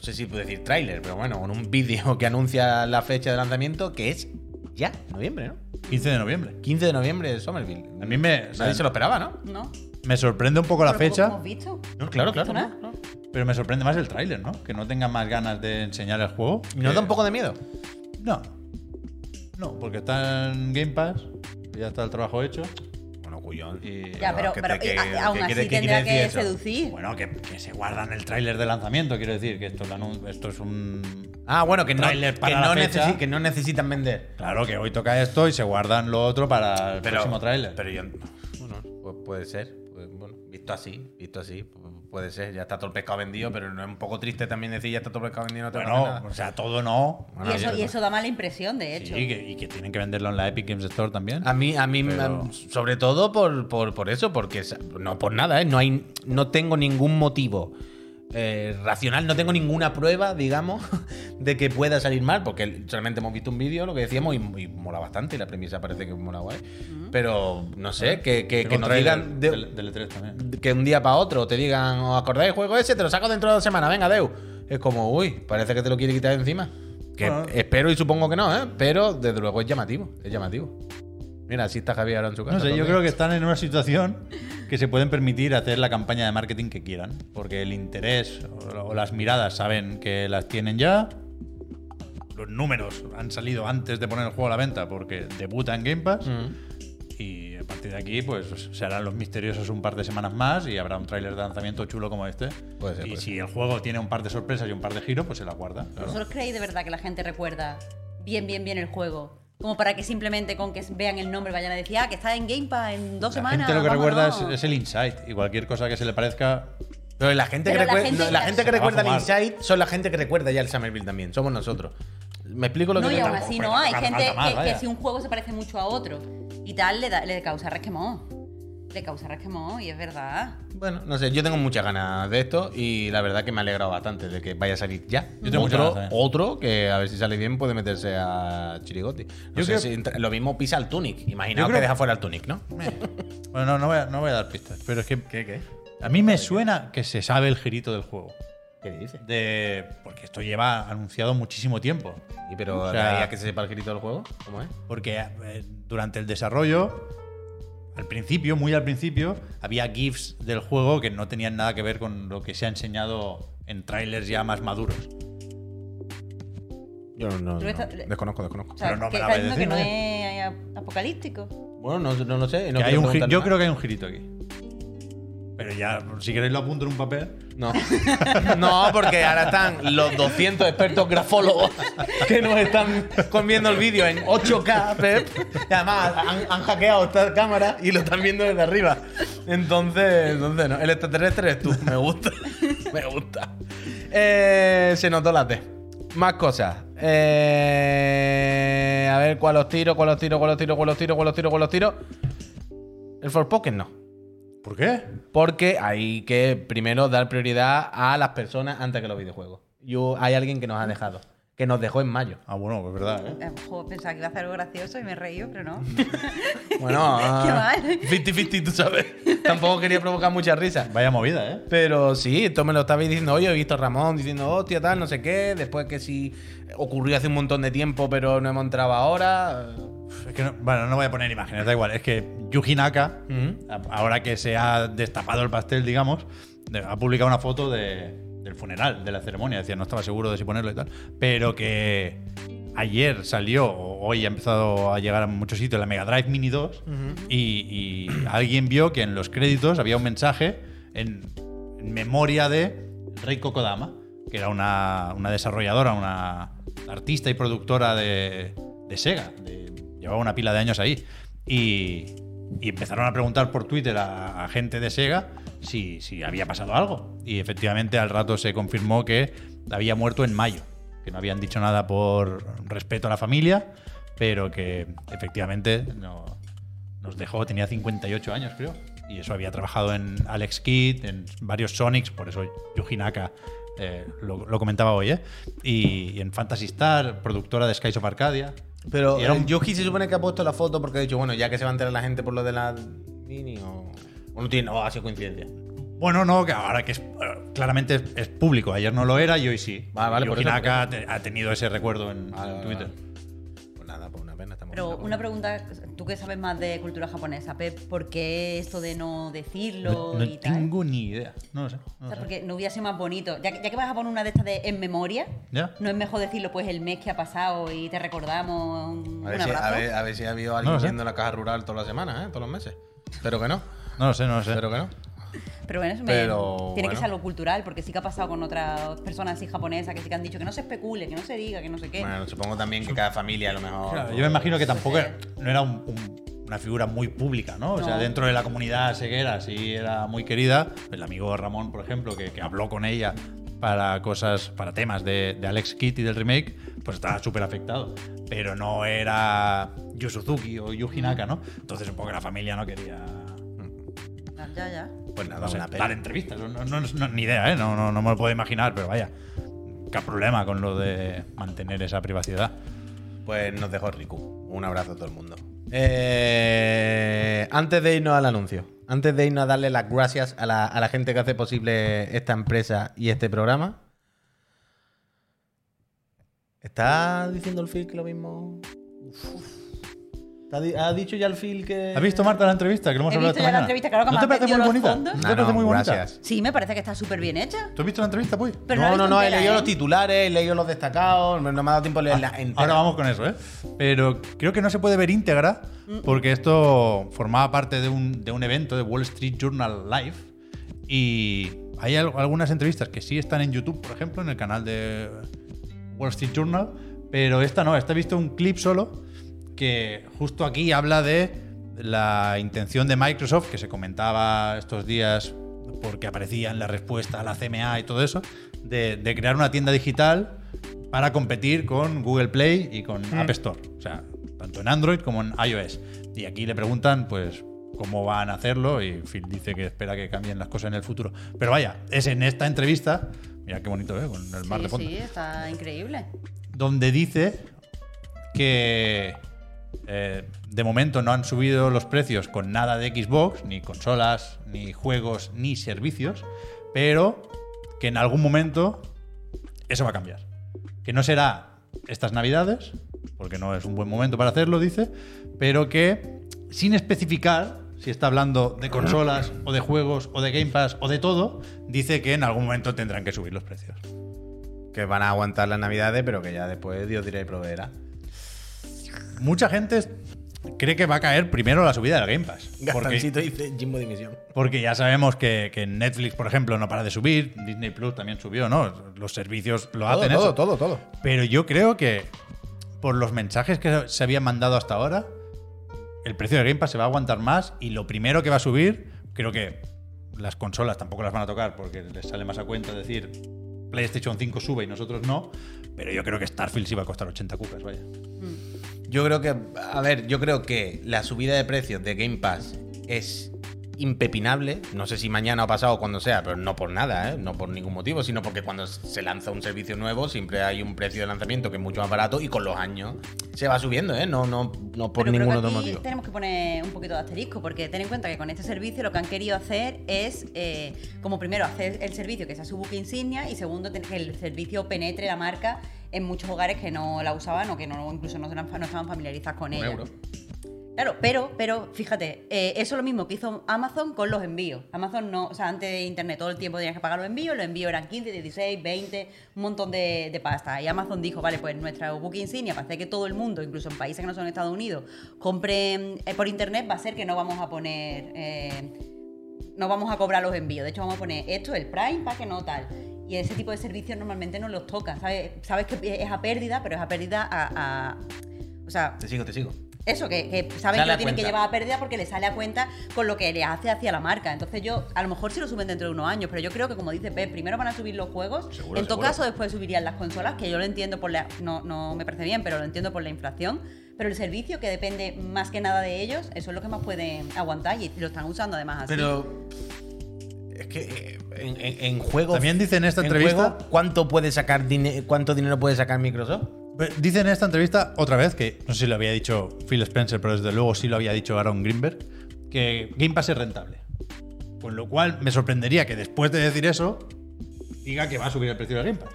No sé si puedo decir tráiler, pero bueno, con un vídeo que anuncia la fecha de lanzamiento que es ya, noviembre, ¿no? 15 de noviembre. 15 de noviembre de Somerville. A mí me, o sea, Nadie se lo esperaba, ¿no? ¿No? me sorprende un poco la fecha, ¿cómo hemos visto? No, claro, claro. ¿No? no, no. pero me sorprende más el tráiler, ¿no? Que no tengan más ganas de enseñar el juego. ¿Y no da un poco de miedo? No. No, porque está en Game Pass, ya está el trabajo hecho. Y- Ya, pero, ¿qué pero te- qué- y a- aún así tendrá que eso? seducir. Bueno, que, que se guardan el tráiler de lanzamiento, quiero decir, que esto, esto es un... Ah, bueno, que no, que, no necesi- que no necesitan vender. Claro que hoy toca esto y se guardan lo otro para el Pero, próximo tráiler. Pero yo. Bueno, pu- puede ser. Pues bueno, visto así, visto así, pu- puede ser. Ya está todo el pescado vendido, pero no es un poco triste también decir ya está todo el pescado vendido, no Bueno, nada. o sea, todo no. Bueno, y, eso, y eso da mala impresión, de hecho. Sí, que- y que tienen que venderlo en la Epic Games Store también. A mí, a mí Pero- sobre todo por, por, por eso, porque no por nada, ¿eh? no, hay, no tengo ningún motivo eh, racional, no tengo ninguna prueba, digamos, de que pueda salir mal, porque solamente hemos visto un vídeo, lo que decíamos, y, y mola bastante, y la premisa parece que mola guay. Pero no sé, que, que, que nos digan de- del, del E3 también. que un día para otro te digan, ¿os acordáis del juego ese? Te lo saco dentro de dos semanas, venga, Deu. Es como, uy, parece que te lo quiere quitar de encima. Que Bueno. espero y supongo que no, ¿eh? Pero desde luego es llamativo, es llamativo. Mira, así está Javier ahora en su casa. No sé, yo creo que están en una situación que se pueden permitir hacer la campaña de marketing que quieran. Porque el interés o, las miradas saben que las tienen ya. Los números han salido antes de poner el juego a la venta porque debuta en Game Pass. Mm. Y a partir de aquí, pues se harán los misteriosos un par de semanas más y habrá un tráiler de lanzamiento chulo como este. Puede ser, y puede si el juego tiene un par de sorpresas y un par de giros, pues se la guarda. claro. ¿Vosotros creéis de verdad que la gente recuerda bien, bien, bien el juego? Como para que simplemente con que vean el nombre vayan a decir, ah, que está en Game Pass en dos La semanas. gente lo que recuerda es, vámonos". es el insight y cualquier cosa que se le parezca. Pero la gente, que, Pero la recuer- gente- no, la gente que recuerda el. Insight son la gente que recuerda ya el Summerville también. Somos nosotros. ¿Me explico lo No, que y te aún así no, hay gente más, que, que si un juego se parece mucho a otro y tal, le, da- le causa resquemón. Le causa resquemón, y es verdad. Bueno, no sé, yo tengo muchas ganas de esto y la verdad que me ha alegrado bastante de que vaya a salir ya. Yo tengo otro, ganas también. otro que a ver si sale bien puede meterse a Chirigoti. No Yo sé creo- si entra- lo mismo pisa al Tunic. Imaginaos creo- que deja fuera al Tunic, ¿no? Bueno, no, no voy a, no voy a dar pistas, pero es que ¿Qué, qué? a mí me suena que se sabe el girito del juego. ¿Qué dices? De, porque esto lleva anunciado muchísimo tiempo. ¿Y pero O sea- que se sepa el girito del juego? ¿Cómo es? Porque eh, durante el desarrollo, al principio, muy al principio, había GIFs del juego que no tenían nada que ver con lo que se ha enseñado en trailers ya más maduros. Yo no, no, desconozco, desconozco. O sea, Pero no me que la está vais a diciendo que decir, no es apocalíptico. Bueno, no, no lo sé. No Que hay un yo creo que hay un girito aquí. Pero ya, si queréis lo apunto en un papel. No. no, porque ahora están los 200 expertos grafólogos que nos están comiendo el vídeo en 8K, Pep. Y además han, hackeado esta cámara y lo están viendo desde arriba. Entonces, entonces no. El extraterrestre eres tú. Me gusta. Me gusta. Eh, se notó la T. Más cosas. Eh, a ver, ¿cuál os tiro? ¿Cuál os tiro? ¿Cuál os tiro? ¿Cuál os tiro? ¿Cuál os tiro? ¿Cuál os tiro? El Forspoken no. ¿Por qué? Porque hay que primero dar prioridad a las personas antes que los videojuegos. Yo, hay alguien que nos ha dejado. Que nos dejó en mayo. Ah, bueno, pues verdad, ¿eh? Eh, pensaba que iba a hacer algo gracioso y me he reído, pero no. Bueno, Qué ah, mal. 50-50, tú sabes. Tampoco quería provocar mucha risa. Vaya movida, ¿eh? Pero sí, esto me lo estabais diciendo hoy. He visto a Ramón diciendo, hostia, tal, no sé qué. Después que sí ocurrió hace un montón de tiempo, pero no hemos entrado ahora. Es que no, bueno, no voy a poner imágenes, da igual. Es que Yuji Naka, ahora que se ha destapado el pastel, digamos, ha publicado una foto de- del funeral, de la ceremonia. Decía, no estaba seguro de si ponerlo y tal. Pero que ayer salió, o hoy ha empezado a llegar a muchos sitios, la Mega Drive Mini 2. y, y alguien vio que en los créditos había un mensaje en, en memoria de Reiko Kodama, que era una, una desarrolladora, una artista y productora de, de Sega. de- llevaba una pila de años ahí. Y, empezaron a preguntar por Twitter a, gente de Sega si, había pasado algo. Y efectivamente al rato se confirmó que había muerto en mayo. Que no habían dicho nada por respeto a la familia, pero que efectivamente no, nos dejó, tenía 58 años, creo. Y eso había trabajado en Alex Kidd, en varios Sonics, por eso Yuji Naka eh, lo, comentaba hoy, ¿eh? Y, y en Fantasy Star, productora de Skies of Arcadia. Pero un- Yuji se supone que ha puesto la foto porque ha dicho, bueno, ya que se va a enterar la gente por lo de la mini o, o no tiene, o ha sido coincidencia. Bueno, no, que ahora que es, eh, claramente es, es público. Ayer no lo era y hoy sí. Vale, vale, por Yuji eso, Naka ha tenido ese recuerdo en, Vale, en vale, Twitter. Pena. Estamos Pero una pregunta, tú que sabes más de cultura japonesa, Pep, ¿por qué esto de no decirlo No, no y tal? tengo ni idea. No lo sé. no O lo sea, sé. porque no hubiera sido más bonito. Ya que, ya que vas a poner una de estas de en memoria, Ya. ¿no es mejor decirlo pues el mes que ha pasado y te recordamos un, A ver, un si, abrazo? a, ver, a ver si ha habido alguien yendo a la caja rural todas las semanas, ¿eh? Todos los meses. Pero que no. No lo sé, no lo sé. Pero que no. Pero bueno, eso me- Pero, tiene que bueno. ser algo cultural, porque sí que ha pasado con otras personas así japonesas que sí que han dicho que no se especule, que no se diga, que no sé qué. Bueno, supongo también que cada familia a lo mejor. Claro, yo me imagino que tampoco Sí. no era un- un- una figura muy pública, ¿no? O sea, No. dentro de la comunidad seguera sí era muy querida. El amigo Ramón, por ejemplo, que, que habló con ella para cosas, para temas de, de Alex Kidd y del remake, pues estaba súper afectado. Pero no era Yu Suzuki o Yuji Naka, ¿no? Entonces un poco la familia no quería Ya, ya. Pues nada, no sé, una dar entrevistas. No, no- ni idea, ¿eh? No, no, no me lo puedo imaginar, pero vaya. Qué problema con lo de mantener esa privacidad. Pues nos dejó Riku. Un abrazo a todo el mundo. Eh, antes de irnos al anuncio, antes de irnos a darle las gracias a la, a la gente que hace posible esta empresa y este programa. ¿Está diciendo el Phil que lo mismo? ¿Está di- ¿Ha dicho ya el Phil que.? ¿Has visto, Marta, la entrevista? Que lo hemos He hablado visto esta ya la mañana? entrevista, claro que ¿No me te parece muy los bonita? fondos. ¿No te parece no, muy bonita? gracias. Sí, me parece que está súper bien hecha. ¿Tú has visto la entrevista, pues? Pero no, no, no, he leído ¿eh? los titulares, he leído los destacados, no me ha dado tiempo a leerla entera. Ahora vamos con eso, ¿eh? Pero creo que no se puede ver íntegra porque esto formaba parte de un, de un evento de Wall Street Journal Live y hay al- algunas entrevistas que sí están en YouTube, por ejemplo, en el canal de Wall Street Journal, pero esta no, esta he visto un clip solo que justo aquí habla de la intención de Microsoft, que se comentaba estos días porque aparecía en la respuesta a la CMA y todo eso, de, de crear una tienda digital para competir con Google Play y con App Store. O sea, tanto en Android como en iOS. Y aquí le preguntan, pues, cómo van a hacerlo y Phil dice que espera que cambien las cosas en el futuro. Pero vaya, es en esta entrevista, mira qué bonito, ¿eh? Con el mar Sí, de fondo sí, está increíble. donde dice que eh, de momento no han subido los precios con nada de Xbox, ni consolas, ni juegos, ni servicios, pero que en algún momento eso va a cambiar. Que no será estas navidades, porque no es un buen momento para hacerlo, dice, pero que sin especificar si está hablando de consolas o de juegos o de Game Pass o de todo, dice que en algún momento tendrán que subir los precios. Que van a aguantar las navidades, pero que ya después Dios dirá y proveerá. Mucha gente cree que va a caer primero la subida del Game Pass. Porque, Gastancito dice Jimbo Dimisión. porque ya sabemos que, que Netflix, por ejemplo, no para de subir. Disney Plus también subió, ¿no? Los servicios lo Todo, hacen todo, eso. todo, todo. Pero yo creo que por los mensajes que se habían mandado hasta ahora, el precio del Game Pass se va a aguantar más y lo primero que va a subir, creo que las consolas tampoco las van a tocar porque les sale más a cuenta decir PlayStation 5 sube y nosotros no, pero yo creo que Starfield sí va a costar 80 cucas, vaya. Yo creo que, a ver, yo creo que la subida de precios de Game Pass es impepinable. No sé si mañana o pasado o cuando sea, pero no por nada, ¿eh? no por ningún motivo, sino porque cuando se lanza un servicio nuevo siempre hay un precio de lanzamiento que es mucho más barato y con los años se va subiendo, ¿eh? no, no, no por Pero creo ningún que otro aquí motivo. Tenemos que poner un poquito de asterisco, porque ten en cuenta que con este servicio lo que han querido hacer es, eh, como primero, hacer el servicio que sea su buque insignia y segundo, que el servicio penetre la marca en muchos hogares que no la usaban o que no, incluso no, eran- no estaban familiarizados con Un ella. euro. Claro, pero, pero fíjate, eh, eso es lo mismo que hizo Amazon con los envíos. Amazon no, o sea, antes de internet todo el tiempo tenías que pagar los envíos, los envíos eran 15, 16, 20, un montón de, de pasta. Y Amazon dijo, vale, pues nuestra booking insignia para hacer que todo el mundo, incluso en países que no son Estados Unidos, compren eh, por internet, va a ser que no vamos a poner, eh, no vamos a cobrar los envíos. De hecho, vamos a poner esto, el Prime, para que no tal. Y ese tipo de servicios normalmente no los toca. ¿Sabes? Sabes que es a pérdida, pero es a pérdida a- a o sea, Te sigo, te sigo. eso, que, que saben que lo tienen que llevar a pérdida porque le sale a cuenta con lo que le hace hacia la marca. Entonces yo, a lo mejor sí lo suben dentro de unos años, pero yo creo que como dice Pep, primero van a subir los juegos, Seguro, en todo seguro. caso después subirían las consolas, que yo lo entiendo por la... No, no me parece bien, pero lo entiendo por la inflación. Pero el servicio, que depende más que nada de ellos, eso es lo que más pueden aguantar y lo están usando además así. Pero es que eh, en, en, en juego. También dice en esta en entrevista- juego, ¿cuánto puede sacar cuánto dinero puede sacar Microsoft? Dice en esta entrevista, otra vez, que no sé si lo había dicho Phil Spencer, pero desde luego sí lo había dicho Aaron Greenberg, que Game Pass es rentable. Con lo cual me sorprendería que después de decir eso, diga que va a subir el precio del Game Pass.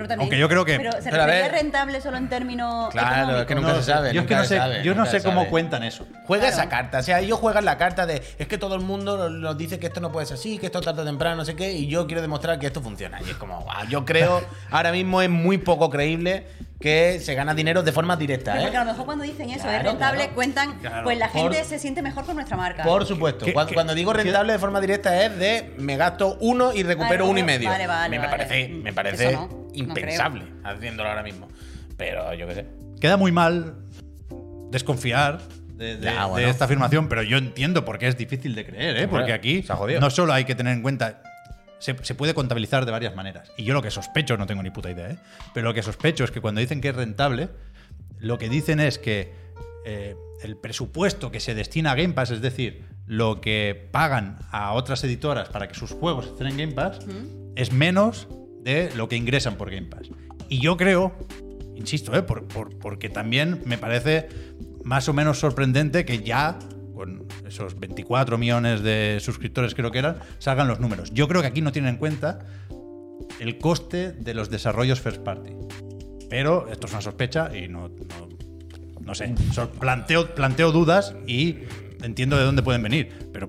Pero también- aunque yo creo que- Pero se Pero a ver. rentable solo en términos Claro, es que económicos? nunca No se sabe. sé. Yo es que nunca no se sé, sabe, yo no nunca sé se cómo sabe. cuentan eso. Juega Claro. esa carta. O sea, ellos juegan la carta de es que todo el mundo nos dice que esto no puede ser así, que esto tarde o temprano, no sé qué, y yo quiero demostrar que esto funciona. Y es como, "Guau, yo creo, ahora mismo es muy poco creíble que se gana dinero de forma directa, Pero porque a ¿eh? lo mejor cuando dicen eso Claro, es rentable, claro. cuentan, Claro. pues la Por- gente se siente mejor con nuestra marca. Por supuesto. ¿Qué- cuando, qué- cuando digo qué- rentable de forma directa es de me gasto uno y recupero Vale, uno y medio. vale, vale, A mí me vale. parece, Mm, me parece no impensable haciéndolo ahora mismo. Pero yo qué sé. Queda muy mal desconfiar de, de- Ya, de bueno. esta afirmación, pero yo entiendo por qué es difícil de creer, ¿eh? Porque aquí no solo hay que tener en cuenta. Se, se puede contabilizar de varias maneras. Y yo lo que sospecho, no tengo ni puta idea, ¿eh? Pero lo que sospecho es que cuando dicen que es rentable, lo que dicen es que eh, el presupuesto que se destina a Game Pass, es decir, lo que pagan a otras editoras para que sus juegos estén en Game Pass, es menos de lo que ingresan por Game Pass. Y yo creo, insisto, ¿eh? por- por- porque también me parece más o menos sorprendente que ya con esos 24 millones de suscriptores creo que eran, salgan los números. Yo creo que aquí no tienen en cuenta el coste de los desarrollos first party. Pero esto es una sospecha y no, no, no sé. Planteo, planteo dudas y entiendo de dónde pueden venir. Pero,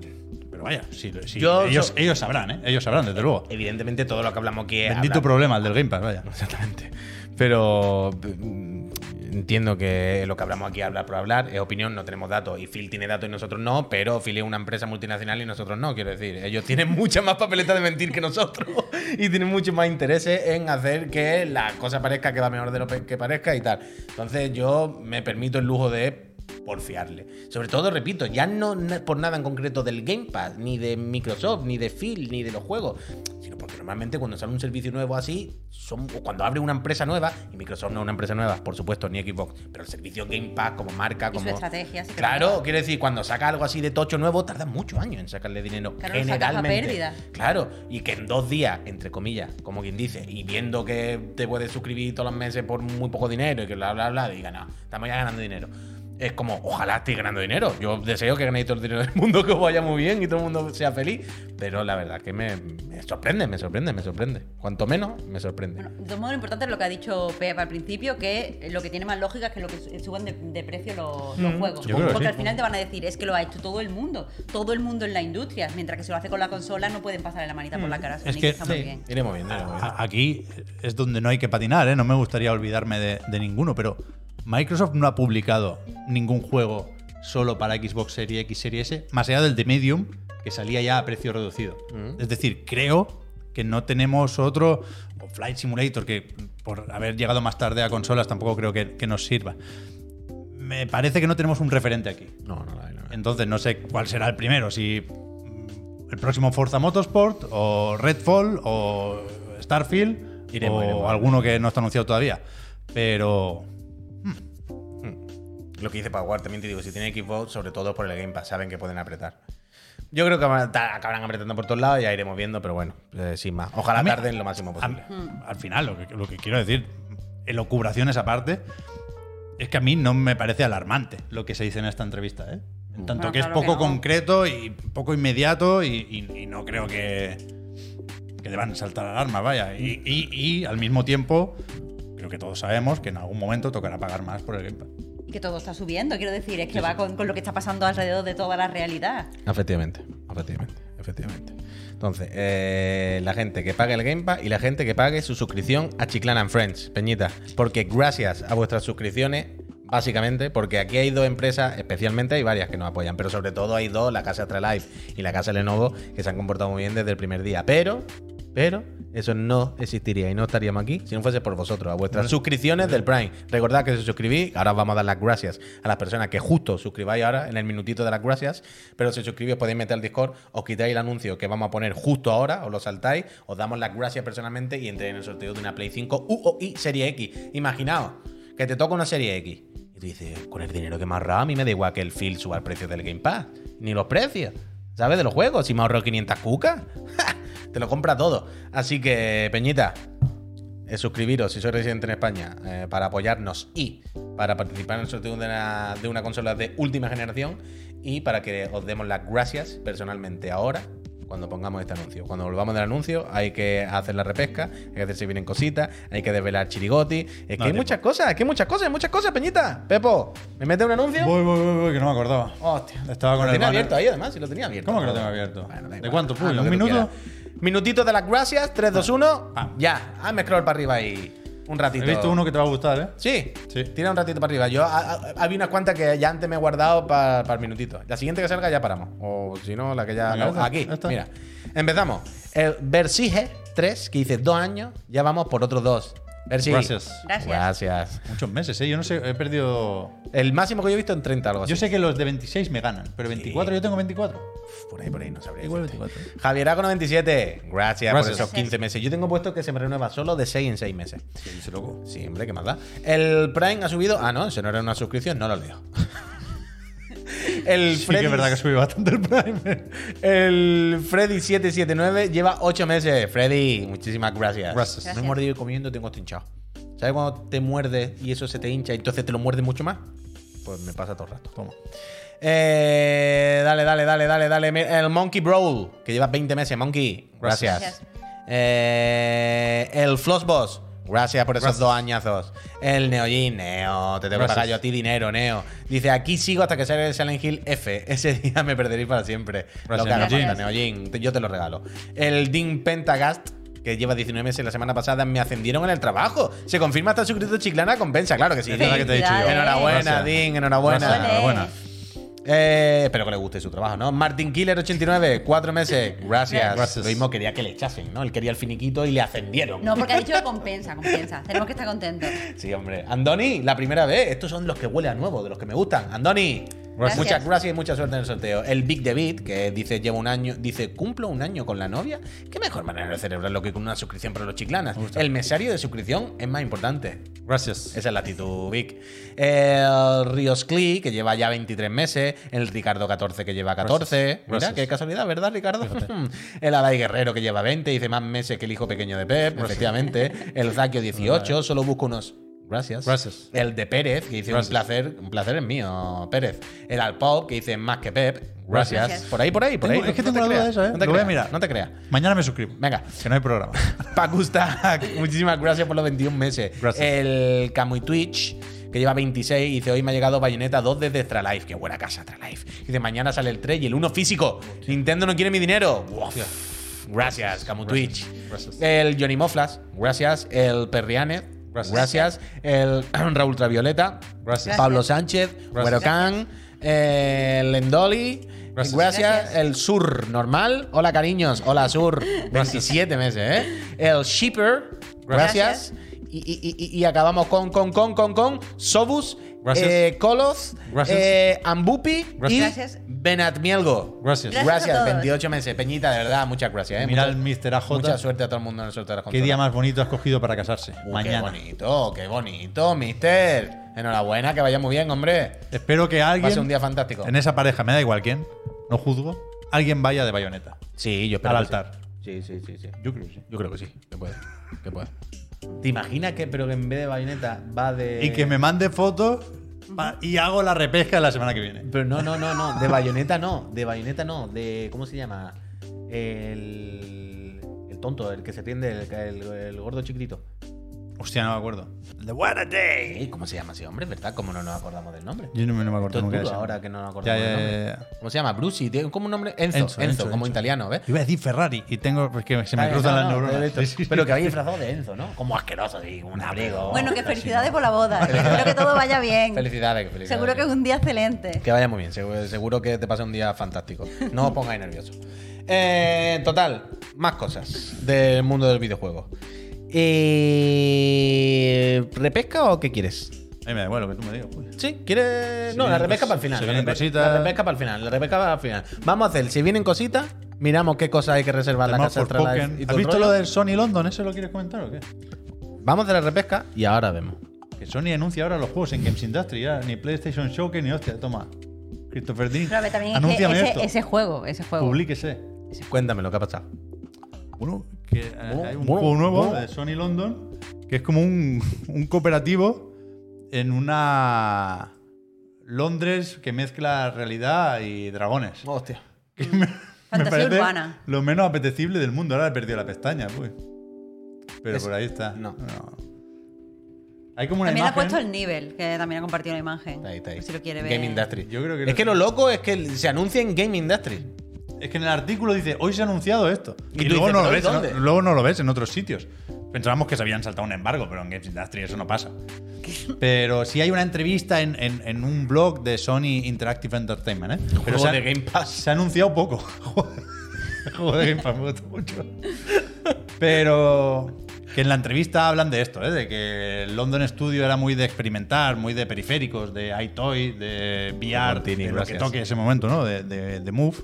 pero vaya, si, si- Yo ellos, so- ellos sabrán, ¿eh? Ellos sabrán, desde luego. Evidentemente, todo lo que hablamos aquí es. Bendito problema el del Game Pass, vaya. Exactamente. Pero entiendo que lo que hablamos aquí hablar por hablar, es opinión, no tenemos datos. Y Phil tiene datos y nosotros no, pero Phil es una empresa multinacional y nosotros no, quiero decir. Ellos tienen mucha más papeleta de mentir que nosotros y tienen mucho más intereses en hacer que la cosa parezca que va mejor de lo que parezca y tal. Entonces yo me permito el lujo de porfiarle. Sobre todo, repito, ya no por nada en concreto del Game Pass, ni de Microsoft, ni de Phil, ni de los juegos, sino porque normalmente cuando sale un servicio nuevo así, son, o cuando abre una empresa nueva, y Microsoft no es una empresa nueva, por supuesto, ni Xbox, pero el servicio Game Pass como marca, Y su como... estrategia, sí Claro, tarda. quiero decir, cuando saca algo así de tocho nuevo, tarda muchos años en sacarle dinero. Claro, lo sacas a generalmente. pérdida. Claro, y que en dos días, entre comillas, como quien dice, y viendo que te puedes suscribir todos los meses por muy poco dinero y que bla, bla, bla, diga, no, estamos ya ganando dinero. Es como, ojalá estéis ganando dinero. Yo deseo que ganéis todo el dinero del mundo, que os vaya muy bien y todo el mundo sea feliz. Pero la verdad que me, me sorprende, me sorprende, me sorprende. Cuanto menos, me sorprende. Bueno, de todos modos, lo importante es lo que ha dicho Pep al principio, que lo que tiene más lógica es que lo que su- suban de, de precio los, los juegos. yo creo que Porque sí. al final te van a decir, es que lo ha hecho todo el mundo, todo el mundo en la industria, mientras que si lo hace con la consola no pueden pasarle la manita por la cara a Sony, Es que que- está muy bien. iremos viendo, iremos viendo. A- Aquí es donde no hay que patinar, ¿eh? No me gustaría olvidarme de, de ninguno, pero Microsoft no ha publicado ningún juego solo para Xbox Series X, Series S, más allá del de Medium, que salía ya a precio reducido. Es decir, creo que no tenemos otro, o Flight Simulator, que por haber llegado más tarde a consolas tampoco creo que, que nos sirva. Me parece que no tenemos un referente aquí. No, no, no, no. Entonces no sé cuál será el primero, si mm, el próximo Forza Motorsport o Redfall o Starfield Iremos, o iremos. alguno que no está anunciado todavía. Pero Lo que dice Power, también te digo, si tiene Xbox, sobre todo por el Game Pass, saben que pueden apretar. Yo creo que a acabarán apretando por todos lados, ya iremos viendo, pero bueno, eh, sin más. Ojalá A mí- tarden lo máximo a- posible. al final lo que, lo que quiero decir, elocubraciones aparte, es que a mí no me parece alarmante lo que se dice en esta entrevista. ¿eh? En tanto Bueno, que es claro que poco no. concreto y poco inmediato y, y- y no creo que, que deban saltar alarmas, vaya. Y, y- y al mismo tiempo, creo que todos sabemos que en algún momento tocará pagar más por el Game Pass. Que todo está subiendo, quiero decir, es que va con, con lo que está pasando alrededor de toda la realidad. Efectivamente, efectivamente, efectivamente. Entonces, eh, la gente que pague el Game Pass y la gente que pague su suscripción a Chiclana and Friends, Peñita. Porque gracias a vuestras suscripciones, básicamente, porque aquí hay dos empresas, especialmente hay varias que nos apoyan, pero sobre todo hay dos, la Casa Astralife y la Casa Lenovo, que se han comportado muy bien desde el primer día. Pero, pero, eso no existiría y no estaríamos aquí si no fuese por vosotros, a vuestras suscripciones del Prime. Recordad que si suscribís, ahora os vamos a dar las gracias a las personas que justo suscribáis ahora en el minutito de las gracias, pero si suscribís podéis meter al Discord, os quitáis el anuncio que vamos a poner justo ahora, os lo saltáis, os damos las gracias personalmente y entréis en el sorteo de una Play 5 U o I Serie X. Imaginaos que te toca una Serie X. Y tú dices, con el dinero que me ahorrado, a mí me da igual que el Phil suba el precio del Game Pass, ni los precios. ¿Sabes? De los juegos. Si me ahorro 500 cucas, te lo compra todo. Así que, Peñita, eh, suscribiros si sois residente en España eh, para apoyarnos y para participar en el sorteo de una, de una consola de última generación y para que os demos las gracias personalmente ahora cuando pongamos este anuncio. Cuando volvamos del anuncio hay que hacer la repesca, hay que hacer si vienen cositas, hay que desvelar chirigoti. Es que hay tiempo. muchas cosas, es que hay muchas cosas, hay muchas cosas, Peñita. Pepo, ¿me mete un anuncio? Voy, voy, voy, voy, que no me acordaba. Hostia. Estaba con lo el tenía banner. abierto ahí, además, si lo tenía abierto. ¿Cómo que lo tengo abierto? Bueno, ¿De cuánto, lo ¿Un minuto? quieras. Minutito de las gracias, 3, 2, 1. Pam. Ya, hazme scroll para arriba ahí. Un ratito. He visto uno que te va a gustar, ¿eh? Sí, Sí. Tira un ratito para arriba. Yo a- a- había unas cuantas que ya antes me he guardado para el minutito. La siguiente que salga ya paramos. O si no, la que ya. Venga, no, esta, aquí, esta. mira. Empezamos. El Versige 3, que dice dos años, ya vamos por otros dos. Gracias. Gracias. Gracias. Muchos meses, ¿eh? Yo no sé, he perdido. El máximo que yo he visto en 30 algo así. Yo sé que los de 26 me ganan, pero 24 yo tengo 24. Uf, Por ahí, por ahí, no sabría. Igual decirte. 24. Javieraco 97. Gracias, Gracias. por esos 15 meses. Yo tengo puesto que se me renueva solo de 6 en 6 meses. Sí, loco. Sí, hombre, ¿qué más da? El Prime ha subido. Ah, no, eso no era una suscripción, no lo leo. El Sí que es verdad que subí bastante el Prime. El Freddy779 lleva 8 meses. Freddy, muchísimas gracias. Gracias. Me he mordido comiendo y tengo esto hinchado. ¿Sabes cuando te muerdes y eso se te hincha y entonces te lo muerdes mucho más? Pues me pasa todo el rato. Toma. Eh, dale, dale, dale, dale, dale. El Monkey Brawl, que lleva 20 meses. Monkey, gracias. Gracias. Eh, el Floss Boss, gracias por esos Gracias. dos añazos. El Neojin, Neo, te tengo que pagar yo a ti dinero, Neo. Dice, aquí sigo hasta que salga el Silent Hill F. Ese día me perderéis para siempre. Gracias, lo que haga Neojin. falta, Neojin. Te- Yo te lo regalo. El Dean Pentagast. Que lleva 19 meses la semana pasada, me ascendieron en el trabajo. Se confirma hasta suscrito Chiclana, compensa, claro que sí. Es que te he dicho yo. Enhorabuena. Dean, enhorabuena. Enhorabuena. Eh, espero que le guste su trabajo, ¿no? Martin Killer 89, cuatro meses. Gracias. Gracias. Lo mismo quería que le echasen, ¿no? Él quería el finiquito y le ascendieron. No, porque ha dicho que compensa, compensa. Tenemos que estar contentos. Sí, hombre. Andoni, la primera vez. Estos son los que huele a nuevo, de los que me gustan. Andoni. Gracias. Muchas gracias y mucha suerte en el sorteo. El Big David, que dice lleva un año, dice cumplo un año con la novia. ¿Qué mejor manera de celebrarlo que con una suscripción para los chiclanas? El mesario de suscripción es más importante. Gracias. Esa es la actitud, Vic. El Rios Clee, que lleva ya 23 meses. El Ricardo 14, que lleva 14. Gracias. Mira, Gracias. qué casualidad, ¿verdad, Ricardo? el Alay Guerrero, que lleva 20, dice más meses que el hijo pequeño de Pep, efectivamente. El Zakio 18, solo busco unos. Gracias. Gracias. El de Pérez, que dice Gracias. un placer, un placer es mío, Pérez. El Alpop, que dice más que Pep. Gracias. Gracias. Por ahí, por ahí, por Tengo- ahí. es que No tengo te la duda creas, de eso, ¿eh? No te Lo voy a creas, mirar. No te creas. Mañana me suscribo. Venga. Que no hay programa. Pacustac, muchísimas gracias por los 21 meses. Gracias. El Camuy Twitch, que lleva 26, dice: Hoy me ha llegado Bayonetta 2 desde Astralife. Qué buena casa, Astralife. Dice: Mañana sale el 3 y el 1 físico. Nintendo no quiere mi dinero. Gracias, Camu Twitch. Gracias. El Johnny Moflas, gracias. El Perriane, Gracias. gracias. El Raúl Ultravioleta, Gracias. Pablo Sánchez, Gracias. Huerocan, el Endoli. Gracias. Gracias. El Sur normal. Hola, cariños. Hola, Sur. 27 meses, ¿eh? El Shipper. Gracias. Gracias. Y, y- y- y acabamos con, con, con, con, con Sobus, Gracias. eh, Kolos, Gracias. eh, Ambupi Gracias. Benatmielgo. Gracias. Gracias. Gracias, a todos. 28 meses. Peñita, de verdad, muchas gracias. ¿eh? Mira el Mr. AJ. Mucha suerte a todo el mundo en el sorteo de la ¿Qué día más bonito has cogido para casarse? Uh, Mañana. Qué bonito, qué bonito, mister. Enhorabuena, que vaya muy bien, hombre. Espero que Va a ser alguien un día fantástico. en esa pareja, me da igual quién, no juzgo, alguien vaya de bayoneta. Sí, yo espero. Al que sí. altar. Sí, sí, sí, sí. Yo creo que sí. Yo creo que sí, que puede. Que puede. ¿Te imaginas que, pero que en vez de bayoneta va de. Y que me mande fotos pa- y hago la repesca la semana que viene. Pero no, no, no, no. De bayoneta no. De bayoneta no. De. ¿Cómo se llama? El. El tonto, el que se tiende, el, el- el gordo chiquitito. Hostia, no me acuerdo. The What a Day. ¿Cómo se llama ese hombre, verdad? ¿Cómo no nos acordamos del nombre? Yo no me, no me acuerdo nunca de ese. ahora que no nos Ya, acordamos ya, del ya, nombre. ya. ¿Cómo se llama? Brucey. ¿Tiene como un nombre? Enzo. Enzo, Enzo, Enzo, como Enzo. italiano, ¿ves? Iba a decir Ferrari y tengo. Es que se me cruzan no, las no, neuronas. esto. Sí, sí. Pero que había disfrazado de Enzo, ¿no? Como asqueroso, así, como un abrigo. Bueno, que felicidades por la boda. Espero que todo vaya bien. Felicidades, felicidades. Seguro que es un día excelente. Que vaya muy bien, seguro, seguro que te pase un día fantástico. No os pongáis nerviosos. Eh, total, más cosas del mundo del videojuego. Eh, ¿Repesca o qué quieres? A mí me da igual lo que tú me digas. pues. ¿Sí? ¿Quieres.? No, la vienen repesca cos- para el final. se la, vienen repe- cositas. la repesca para el final. La repesca para el final. Vamos a hacer, si vienen cositas, miramos qué cosas hay que reservar en la Además, casa por Astralife Pokémon. y ¿Has el visto rollo. lo del Sony London? ¿Eso lo quieres comentar o qué? Vamos a hacer la repesca y ahora vemos. Que Sony anuncia ahora los juegos en Games Industry. Ya, ni PlayStation Showcase ni hostia. Toma. Christopher Dean. Pero a ver, también es que Anúnciame ese, esto. ese juego, ese juego. Publíquese. Cuéntame lo que ha pasado. Bueno, que eh, Bueno, hay un bueno, juego nuevo bueno. de Sony London que es como un, un cooperativo en una Londres que mezcla realidad y dragones. Hostia. Que me, me Fantasía parece urbana. lo menos apetecible del mundo. Ahora he perdido la pestaña, pues. Pero Es- por ahí está. no. Hay como una También ha puesto el nivel, que también ha compartido la imagen. Ahí está ahí. Por Si lo quiere ver. Game Industry. Yo creo que es lo- que lo loco es que se anuncia en Game Industry. Es que en el artículo dice, hoy se ha anunciado esto. Y luego, dices, no lo ¿pero ves? ¿no? luego no lo ves en otros sitios. Pensábamos que se habían saltado un embargo, pero en Games Industry eso no pasa. Pero sí hay una entrevista en, en- en un blog de Sony Interactive Entertainment, ¿eh? Pero Juego se ha, de Game Pass. se ha anunciado poco. El juego de Game Pass me gusta mucho. Pero Que en la entrevista hablan de esto, ¿eh? de que el London Studio era muy de experimentar, muy de periféricos, de iToy, de VR, Montini, de lo que gracias. toque ese momento, ¿no? De, de- de Move.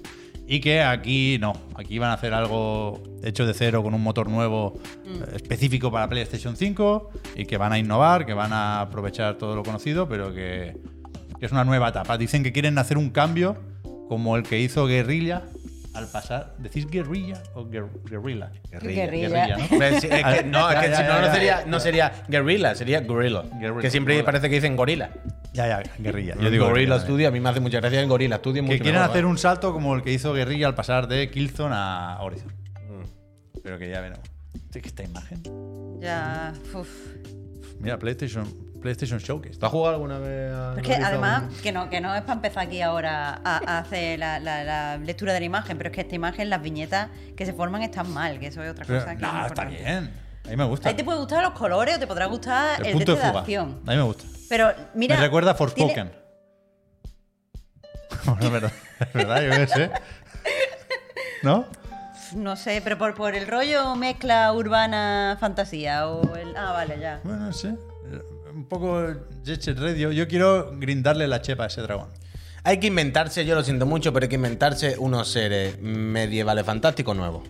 Y que aquí no, aquí van a hacer algo hecho de cero con un motor nuevo eh, específico para PlayStation 5 y que van a innovar, que van a aprovechar todo lo conocido, pero que, que es una nueva etapa. Dicen que quieren hacer un cambio como el que hizo Guerrilla al pasar. ¿Decís guerrilla o guer- guerrilla? Guerrilla. que, no, es Ya, que ya, si ya, no, no ya, sería, ya. no sería guerrilla, sería gorilla. Guerrilla, que siempre gorilla. parece que dicen gorila. Ya, ya, guerrilla. Yo digo Gorilla guerrilla Studio, a mí me hace mucha gracia el Gorilla Studio. Que quieren mejor, hacer ¿vale? un salto como el que hizo Guerrilla al pasar de Killzone a Horizon. Mm. Pero que ya veremos. Es que esta imagen. Ya. uf. Mira, PlayStation, PlayStation Showcase. ¿Tú has jugado alguna vez a Es que además, que no, que no es para empezar aquí ahora a, a hacer la, la- la lectura de la imagen, pero es que esta imagen, las viñetas que se forman están mal, que eso es otra Pero, cosa que no, es está bien. A mí me gusta. Ahí te puede gustar los colores o te podrá gustar el, el punto de de fuga. acción. A mí me gusta. Pero mira. me recuerda a tiene- Forspoken. bueno, es verdad, es verdad, yo qué sé. ¿No? No sé, pero por, por el rollo mezcla urbana fantasía o el. Ah, vale, ya. Bueno, no sé. Un poco Jet Set Radio. Yo quiero grindarle la chepa a ese dragón. Hay que inventarse, yo lo siento mucho, pero hay que inventarse unos seres medievales fantásticos nuevos.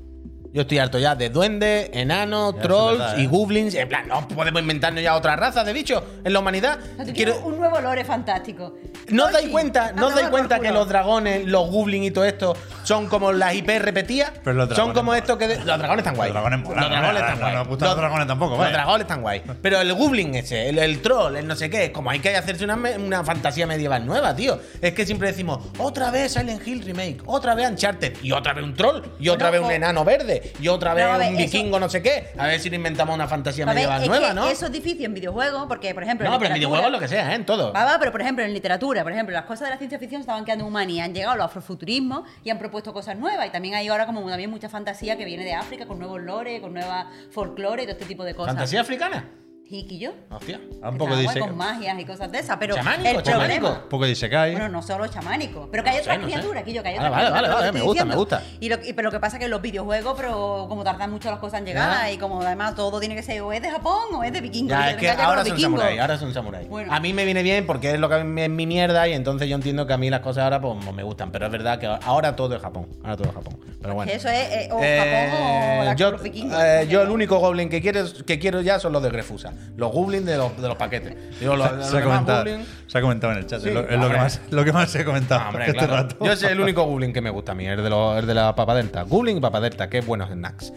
Yo estoy harto ya de duendes, enanos, Ya, trolls verdad, y ¿eh? goblins. En plan, no podemos inventarnos ya otra raza de bichos en la humanidad. Quiero- un nuevo lore fantástico. ¿No os dais cuenta, no dais cuenta que los dragones, los goblins y todo esto son como las IP repetidas? Pero los son dragones como estos que. de- Los dragones están guay. Los dragones molan, Los dragones no, están guay. no los dragones tampoco, Los vaya. dragones están guay. Pero el goblin ese, el, el troll, el no sé qué, como hay que hacerse una, una fantasía medieval nueva, tío. Es que siempre decimos, otra vez Silent Hill Remake, otra vez Uncharted, y otra vez un troll, y otra vez un enano verde, y otra vez ver, un eso- vikingo no sé qué. A ver si le inventamos una fantasía ver, medieval nueva, ¿no? Eso es difícil en videojuegos, porque, por ejemplo. No, pero en videojuegos lo que sea, ¿eh? En todo. Va, va, pero por ejemplo en literatura, por ejemplo, las cosas de la ciencia ficción estaban quedando en humanidad, han llegado los afrofuturismos y han propuesto cosas nuevas. Y también hay ahora como también mucha fantasía que viene de África con nuevos lore, con nueva folclore y todo este tipo de cosas. ¿Fantasía africana? Jiquillo. Hostia. Un que poco Isekai. con magias y cosas de esas, pero Chamánico, el problema, chamánico. Un poco de Isekai. bueno, no solo chamánico, pero que hay No sé, otras no sé. criaturas, Quillo, que hay Vale, otras vale, criaturas, vale, lo que me gusta, me diciendo. gusta. Y lo, y- pero lo que pasa es que los videojuegos, pero como tardan mucho las cosas en llegar Ya. y como además todo tiene que ser o es de Japón o es de vikingos. Ya, es que ya ahora son samuráis, ahora son samuráis. Bueno. A mí me viene bien porque es lo que a mí es mi mierda y entonces yo entiendo que a mí las cosas ahora pues me gustan, pero es verdad que ahora todo es Japón, ahora todo es Japón. Pero bueno. Que eso es eh, o Eh, Japón o la- yo, eh, yo el único goblin que quiero, que quiero ya son los de Grefusa. Los goblins de los, de los paquetes. Digo, los, los se, ha comentado, se ha comentado en el chat. Sí, es lo, es lo hombre. que más, lo que más se ha comentado. Hombre, este claro. rato. Yo soy el único goblin que me gusta a mí, el de, los, el de la papa delta. Goblin y papa delta, qué buenos snacks.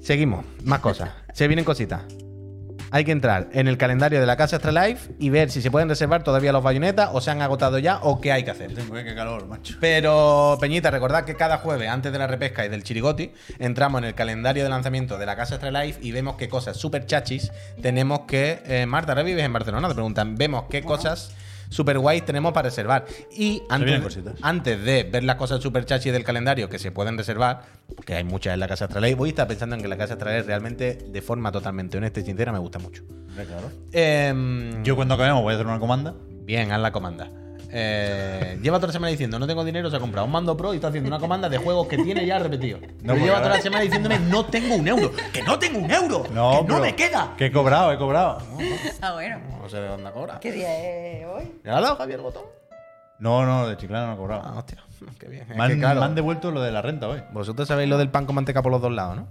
Seguimos, más cosas. Se vienen cositas. Hay que entrar en el calendario de la casa Astralife y ver si se pueden reservar todavía los bayonetas o se han agotado ya o qué hay que hacer. Tengo, eh, qué calor, macho. Pero, Peñita, recordad que cada jueves, antes de la repesca y del chirigoti, entramos en el calendario de lanzamiento de la casa Astralife y vemos qué cosas super chachis tenemos que. eh, Marta, ahora vives en Barcelona, te preguntan. Vemos qué cosas super guays tenemos para reservar. Y antes, antes de ver las cosas super chachis del calendario que se pueden reservar, porque hay muchas en la casa Astralife, voy a estar pensando en que la casa Astralife realmente, de forma totalmente honesta y sincera, me gusta mucho. Em, Yo cuando acabemos voy a hacer una comanda. Bien, haz la comanda. Eh, lleva toda la semana diciendo no tengo dinero, se ha comprado un mando pro y está haciendo una comanda de juegos que tiene ya repetido. No, lleva toda la semana diciéndome no tengo un euro, que no tengo un euro, que no me queda. Que he cobrado, he cobrado. Ah, bueno. No sé de dónde cobra. ¿Qué día es hoy? ¿Le ha dado Javier el botón? No, no, de Chiclana no he Ah, cobrado. hostia, qué bien. Es Me han, que, claro, me han devuelto lo de la renta hoy. vosotros sabéis lo del pan con manteca por los dos lados, ¿no?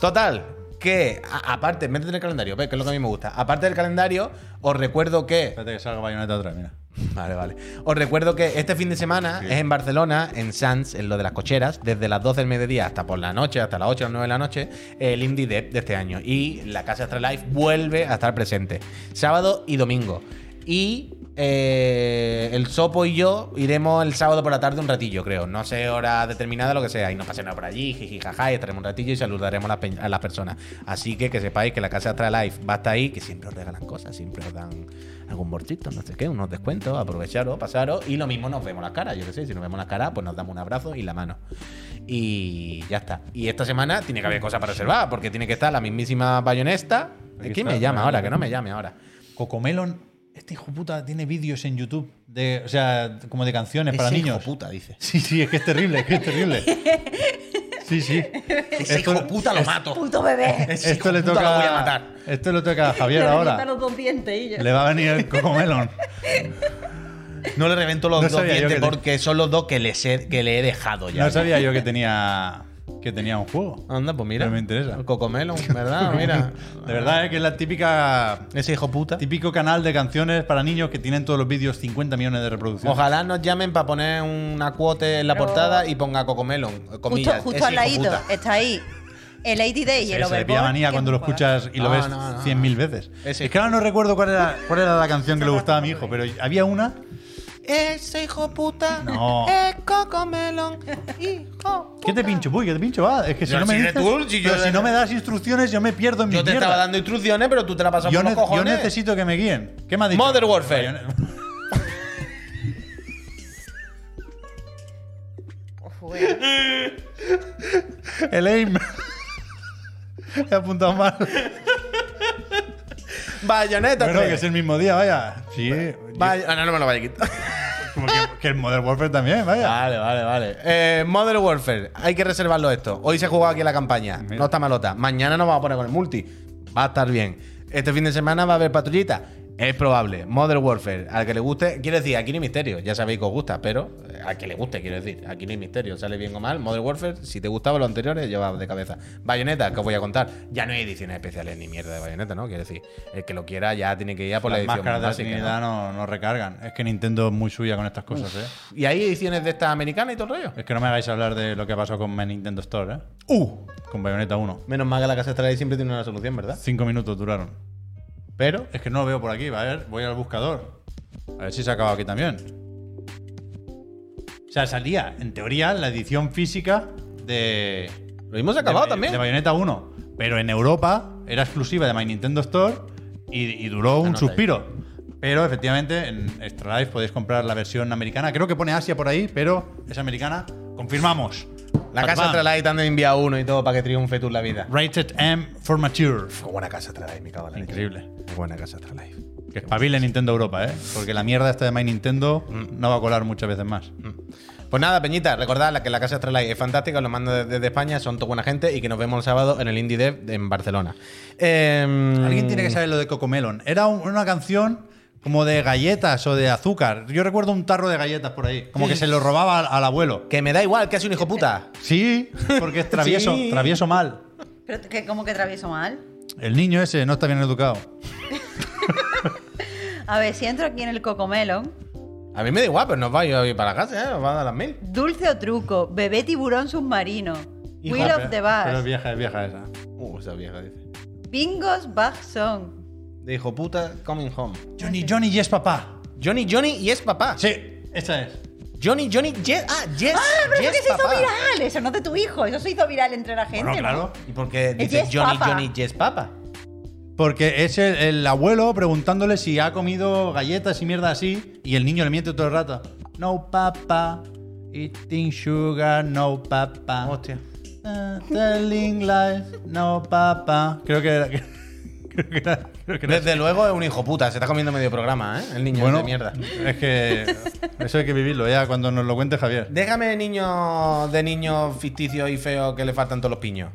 Total, que a- aparte, métete en el calendario, ve, que es lo que a mí me gusta. Aparte del calendario, os recuerdo que Espérate que salga bayoneta atrás, mira. Vale, vale. Os recuerdo que este fin de semana es en Barcelona, en Sans, en lo de las cocheras, desde las 12 del mediodía hasta por la noche, hasta las 8 o las 9 de la noche, el Indie Dev de este año. Y la Casa Astralife vuelve a estar presente. Sábado y domingo. Y eh, el Sopo y yo iremos el sábado por la tarde un ratillo, creo. No sé hora determinada, lo que sea. Y nos pasearemos por allí, jiji, jaja, y estaremos un ratillo y saludaremos a las, pe- a las personas. Así que que sepáis que la Casa Astralife va a estar ahí, que siempre os regalan cosas, siempre os dan algún borchito, no sé qué, unos descuentos, aprovecharos, pasaros. Y lo mismo nos vemos las caras, yo qué sé, si nos vemos las caras, pues nos damos un abrazo y la mano. Y ya está. Y esta semana tiene que haber cosas para reservar, porque tiene que estar la mismísima bayonesta. Aquí ¿Quién está, me llama ahora? Que no me llame ahora. Cocomelon, este hijo puta tiene vídeos en YouTube de, o sea, como de canciones para niños. hijo puta, dice. Sí, sí, es que es terrible, es que es terrible. Sí, sí. Ese hijo de puta lo mato. Puto bebé. Ese Esto hijo le puta toca. lo voy a matar. Esto le toca a Javier Le ahora. revientan los dos dientes y ya. Le va a venir el cocomelon. No le revento los No dos dientes que te- porque son los dos que, les he- que le he dejado ya. No sabía yo que tenía que tenía un juego. Anda, pues mira. Pero me interesa. El Cocomelo, ¿verdad? Mira. De verdad, es que es la típica Ese hijo puta. típico canal de canciones para niños que tienen todos los vídeos 50 millones de reproducciones. Ojalá nos llamen para poner una cuota en la Pero- portada y ponga Cocomelon. Justo, Comillas. justo Ese al ladito. Está ahí. El 80 Day y el se le pilla Overboard. manía que cuando lo escuchas y lo No, ves no, no. 100.000 veces. Ese es que ahora no recuerdo cuál era, cuál era la canción que le gustaba a mi hijo, pero había una. Ese hijo puta No. es Cocomelon. Hijo ¿Qué te pincho, Puy? ¿Qué te pincho? Va, es que si no me dices- tú, si yo- pero si no me das instrucciones, yo me pierdo en mi Yo te mierda. estaba dando instrucciones, pero tú te la pasas yo, por los ne- yo cojones. necesito que me guíen. ¿Qué me has dicho? Modern Warfare. El aim. He apuntado mal. Bayonetta Bueno, 3. que es el mismo día, vaya. Sí. Bay- Ah, no, no me lo vaya a quitar. Que, el Modern Warfare también, vaya. Vale, vale, vale. Eh, Modern Warfare, hay que reservarlo esto. Hoy se ha jugado aquí la campaña. Mira. No está malota. Mañana nos vamos a poner con el multi. Va a estar bien. Este fin de semana va a haber patrullita. Es probable. Modern Warfare, al que le guste, quiero decir, aquí no hay misterio. Ya sabéis que os gusta, pero eh, al que le guste, quiero decir, aquí no hay misterio. Sale bien o mal. Modern Warfare, si te gustaba lo anteriores, lleva de cabeza. Bayonetta, que os voy a contar. Ya no hay ediciones especiales ni mierda de Bayonetta, ¿no? Quiero decir, el que lo quiera ya tiene que ir a por la Las edición máscaras más de básica, ¿no? No, no recargan. Es que Nintendo es muy suya con estas cosas, ¿eh? ¿Y hay ediciones de estas americanas y todo el rollo? Es que no me hagáis hablar de lo que ha pasado con My Nintendo Store, ¿eh? ¡Uh! Con Bayonetta 1. Menos mal que la casa Extra siempre tiene una solución, ¿verdad? Cinco minutos duraron. Pero Es que no lo veo por aquí. A ver, voy al buscador. A ver si se ha acabado aquí también. O sea, salía, en teoría, la edición física de. lo ha acabado de, también. De Bayonetta 1. Pero en Europa era exclusiva de My Nintendo Store y, y duró un Anota ahí. suspiro. Pero efectivamente en Extra Life podéis comprar la versión americana. Creo que pone Asia por ahí, pero es americana. Confirmamos. La casa Patman. Extra te han enviado uno y todo para que triunfe tú en la vida. Rated M for Mature. Qué buena casa en la leche. Increíble. Qué buena casa Extra Que espabile Nintendo Europa, ¿eh? Porque la mierda esta de My Nintendo Mm. no va a colar muchas veces más. Pues nada, Peñita, recordad que la casa Extra es fantástica, lo mando desde, España, son toda buena gente y que nos vemos el sábado en el Indie Dev en Barcelona. Em, Alguien tiene que saber lo de Cocomelon. Era un- una canción como de galletas o de azúcar. Yo recuerdo un tarro de galletas por ahí. Como que se lo robaba al, al abuelo. Que me da igual, que es un hijo puta. Sí, porque es travieso, Sí. travieso mal. Pero que como que travieso mal. El niño ese no está bien educado. A ver, si entro aquí en el cocomelon. A mí me da igual, pero nos va a ir para la casa, ¿eh? Nos va a dar las mil. Dulce o truco, bebé tiburón submarino, Hijo, Wheel of the Pero es Bass, vieja, es vieja esa. Uh, esa vieja dice. Bingos Bug Song. De hijo puta, coming home. Johnny, Johnny, yes, papá. Johnny, Johnny y es papá. Sí, esa es. Johnny, Johnny, yes. Ah, yes. ¡Ah, pero yes, es que se hizo papá. viral! Eso no es de tu hijo, eso se hizo viral entre la gente. Bueno, ¿no? claro. ¿Y por qué Es dice Yes, Johnny, Papa. Johnny, yes, papa? Porque es el, el abuelo preguntándole si ha comido galletas y mierda así. Y el niño le miente todo el rato. No, papá. Eating sugar, no, papá. Hostia. Uh, telling lies, no, papá. Creo que era. Creo que era. Creo que era Desde luego es un hijo puta, se está comiendo medio programa, ¿eh? El niño bueno, de mierda. es que eso hay que vivirlo ya cuando nos lo cuente Javier. Déjame niño de niños ficticios y feos que le faltan todos los piños.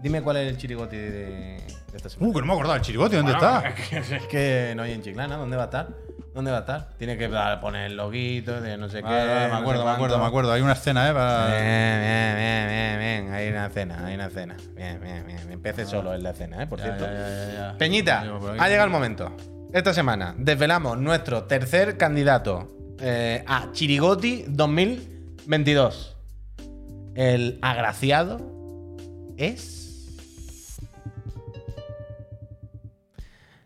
Dime cuál es el chirigoti de, de esta semana. Uh, que no me acordaba el chirigote, ¿dónde Bueno, está? Es que no hay en Chiclana, ¿dónde va a estar? ¿Dónde va a estar? Tiene que poner el loguito de no sé qué. Vale, vale, me no sé acuerdo, me acuerdo, me acuerdo. Hay una escena, ¿eh? Para... Bien, bien, bien, bien, bien. Hay una cena, hay una cena. Bien, bien, bien. Empecé solo en la cena, ¿eh? Por Ya, cierto. ya, ya. Peñita, ha llegado el momento. Esta semana desvelamos nuestro tercer candidato eh, a Chirigoti 2022. El agraciado es.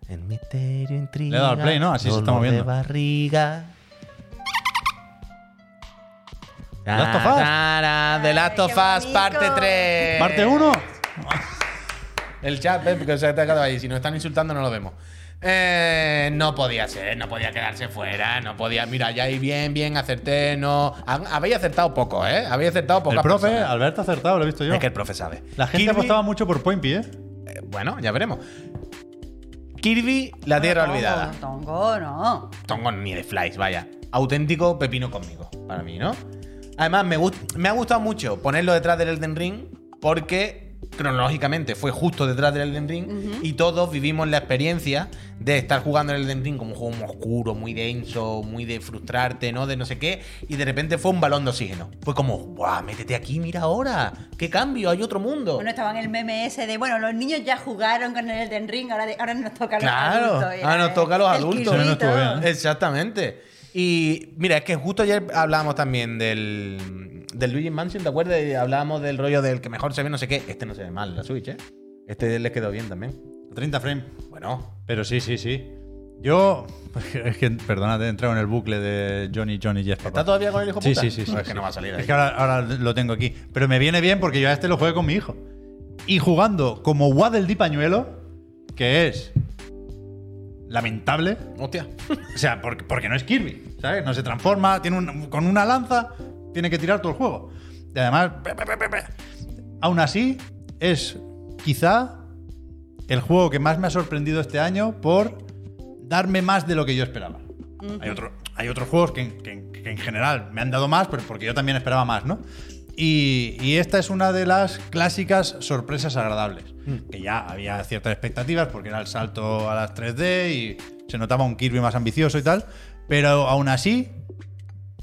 El misterio intriga. Le he dado al play, ¿no? Así se está moviendo. De barriga. Last of Us. The Last of parte 3. Parte 1. El chat, ¿ves? Porque se ha quedado ahí. Si nos están insultando, no lo vemos. Eh, no podía ser, no podía quedarse fuera, no podía. Mira, ya ahí bien, bien, acerté, no. Ha- Habéis acertado poco, ¿eh? Habéis acertado poco. El profe, Alberto ha acertado, lo he visto yo. Es que el profe sabe. La gente Kirby- apostaba mucho por Pointy, ¿eh? eh, bueno, ya veremos. Kirby, la tierra Tongo, olvidada. Tongo, no. Tongo ni de flies, vaya. Auténtico pepino conmigo, para mí, ¿no? Además, me, me ha gustado mucho ponerlo detrás del Elden Ring porque cronológicamente fue justo detrás del Elden Ring y todos vivimos la experiencia de estar jugando el Elden Ring como un juego muy oscuro, muy denso, muy de frustrarte, ¿no? De no sé qué. Y de repente fue un balón de oxígeno. Fue como, ¡guau! Métete aquí, mira ahora. ¡Qué cambio! Hay otro mundo. Bueno, estaban el meme ese de, bueno, los niños ya jugaron con el Elden Ring, ahora, de- ahora nos toca a los Claro, adultos. ahora nos toca a los adultos. ¿eh? Exactamente. Y mira, es que justo ayer hablábamos también del, del Luigi Mansion, ¿te acuerdas? Y hablábamos del rollo del que mejor se ve no sé qué. Este no se ve mal, la Switch, ¿eh? Este les quedó bien también. 30 frames. Bueno, Pero sí, sí, sí. Yo. Es que, perdónate, he entrado en el bucle de Johnny, Johnny, papá. ¿está todavía con el hijo Sí, puta? sí, sí. Pues sí, es que sí. no va a salir ahí. Es que ahora, ahora lo tengo aquí. Pero me viene bien porque yo a este lo jugué con mi hijo. Y jugando como Waddle di pañuelo, que es lamentable. Hostia. O sea, porque, porque no es Kirby, ¿sabes? No se transforma, tiene un- con una lanza, tiene que tirar todo el juego. Y además, pe, pe, pe, pe, pe. aún así, es quizá el juego que más me ha sorprendido este año por darme más de lo que yo esperaba. hay, otro- hay otros juegos que, que- que en general me han dado más, pero porque yo también esperaba más, ¿no? Y, y esta es una de las clásicas sorpresas agradables. Que ya había ciertas expectativas porque era el salto a las 3D y se notaba un Kirby más ambicioso y tal. Pero aún así,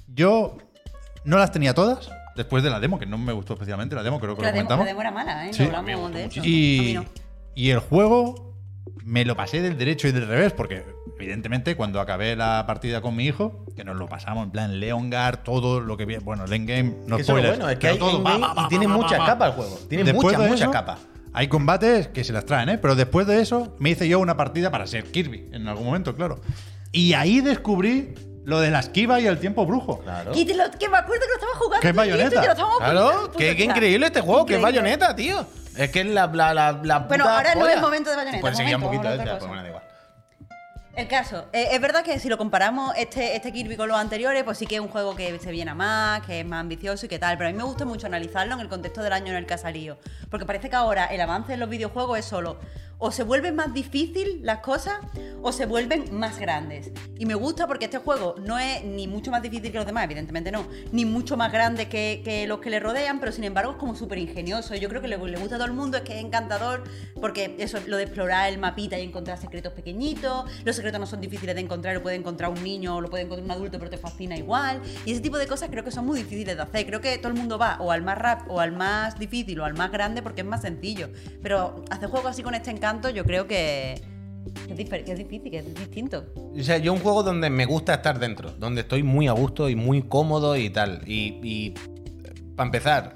yo no las tenía todas después de la demo, que no me gustó especialmente la demo, creo que La lo demo, comentamos. la demo era mala, ¿eh? Sí. No hablamos gustó de eso. Y, no. y el juego me lo pasé del derecho y del revés, porque evidentemente cuando acabé la partida con mi hijo, que nos lo pasamos en plan Leongar, todo lo que vi, bueno, el endgame, no Que es spoilers, bueno, es que hay todo, endgame va, va, va, y tiene muchas capas el juego. Tiene Después muchas, de muchas capas. Hay combates que se las traen, ¿eh? Pero después de eso me hice yo una partida para ser Kirby, en algún momento, claro. Y ahí descubrí lo de la esquiva y el tiempo brujo. Claro. Y te lo, que me acuerdo que lo estaba jugando. ¿Qué tú y yo, y bayoneta? te lo Claro, qué, increíble este juego, que es bayoneta, tío. Es que es la, la, la, la Bueno, puta ahora no es momento de Bayonetta, Pues seguía un poquito, ya, pues bueno, da igual. El caso, eh, es verdad que si lo comparamos este, este Kirby con los anteriores, pues sí que es un juego que se viene a más, que es más ambicioso y que tal, pero a mí me gusta mucho analizarlo en el contexto del año en el que ha salido, porque parece que ahora el avance en los videojuegos es solo o se vuelven más difícil las cosas o se vuelven más grandes. Y me gusta porque este juego no es ni mucho más difícil que los demás, evidentemente no, ni mucho más grande que, los que le rodean, pero sin embargo es como súper ingenioso. Yo creo que le, le gusta a todo el mundo, es que es encantador, porque eso, lo de explorar el mapita y encontrar secretos pequeñitos, los secretos no son difíciles de encontrar, lo puede encontrar un niño o lo puede encontrar un adulto, pero te fascina igual. Y ese tipo de cosas creo que son muy difíciles de hacer. Creo que todo el mundo va o al más rap o al más difícil o al más grande porque es más sencillo. Pero hacer juegos así con este encanto, yo creo que, que es, difer- que es difícil, que es distinto. O sea, yo un juego donde me gusta estar dentro, donde estoy muy a gusto y muy cómodo y tal. Y, para empezar,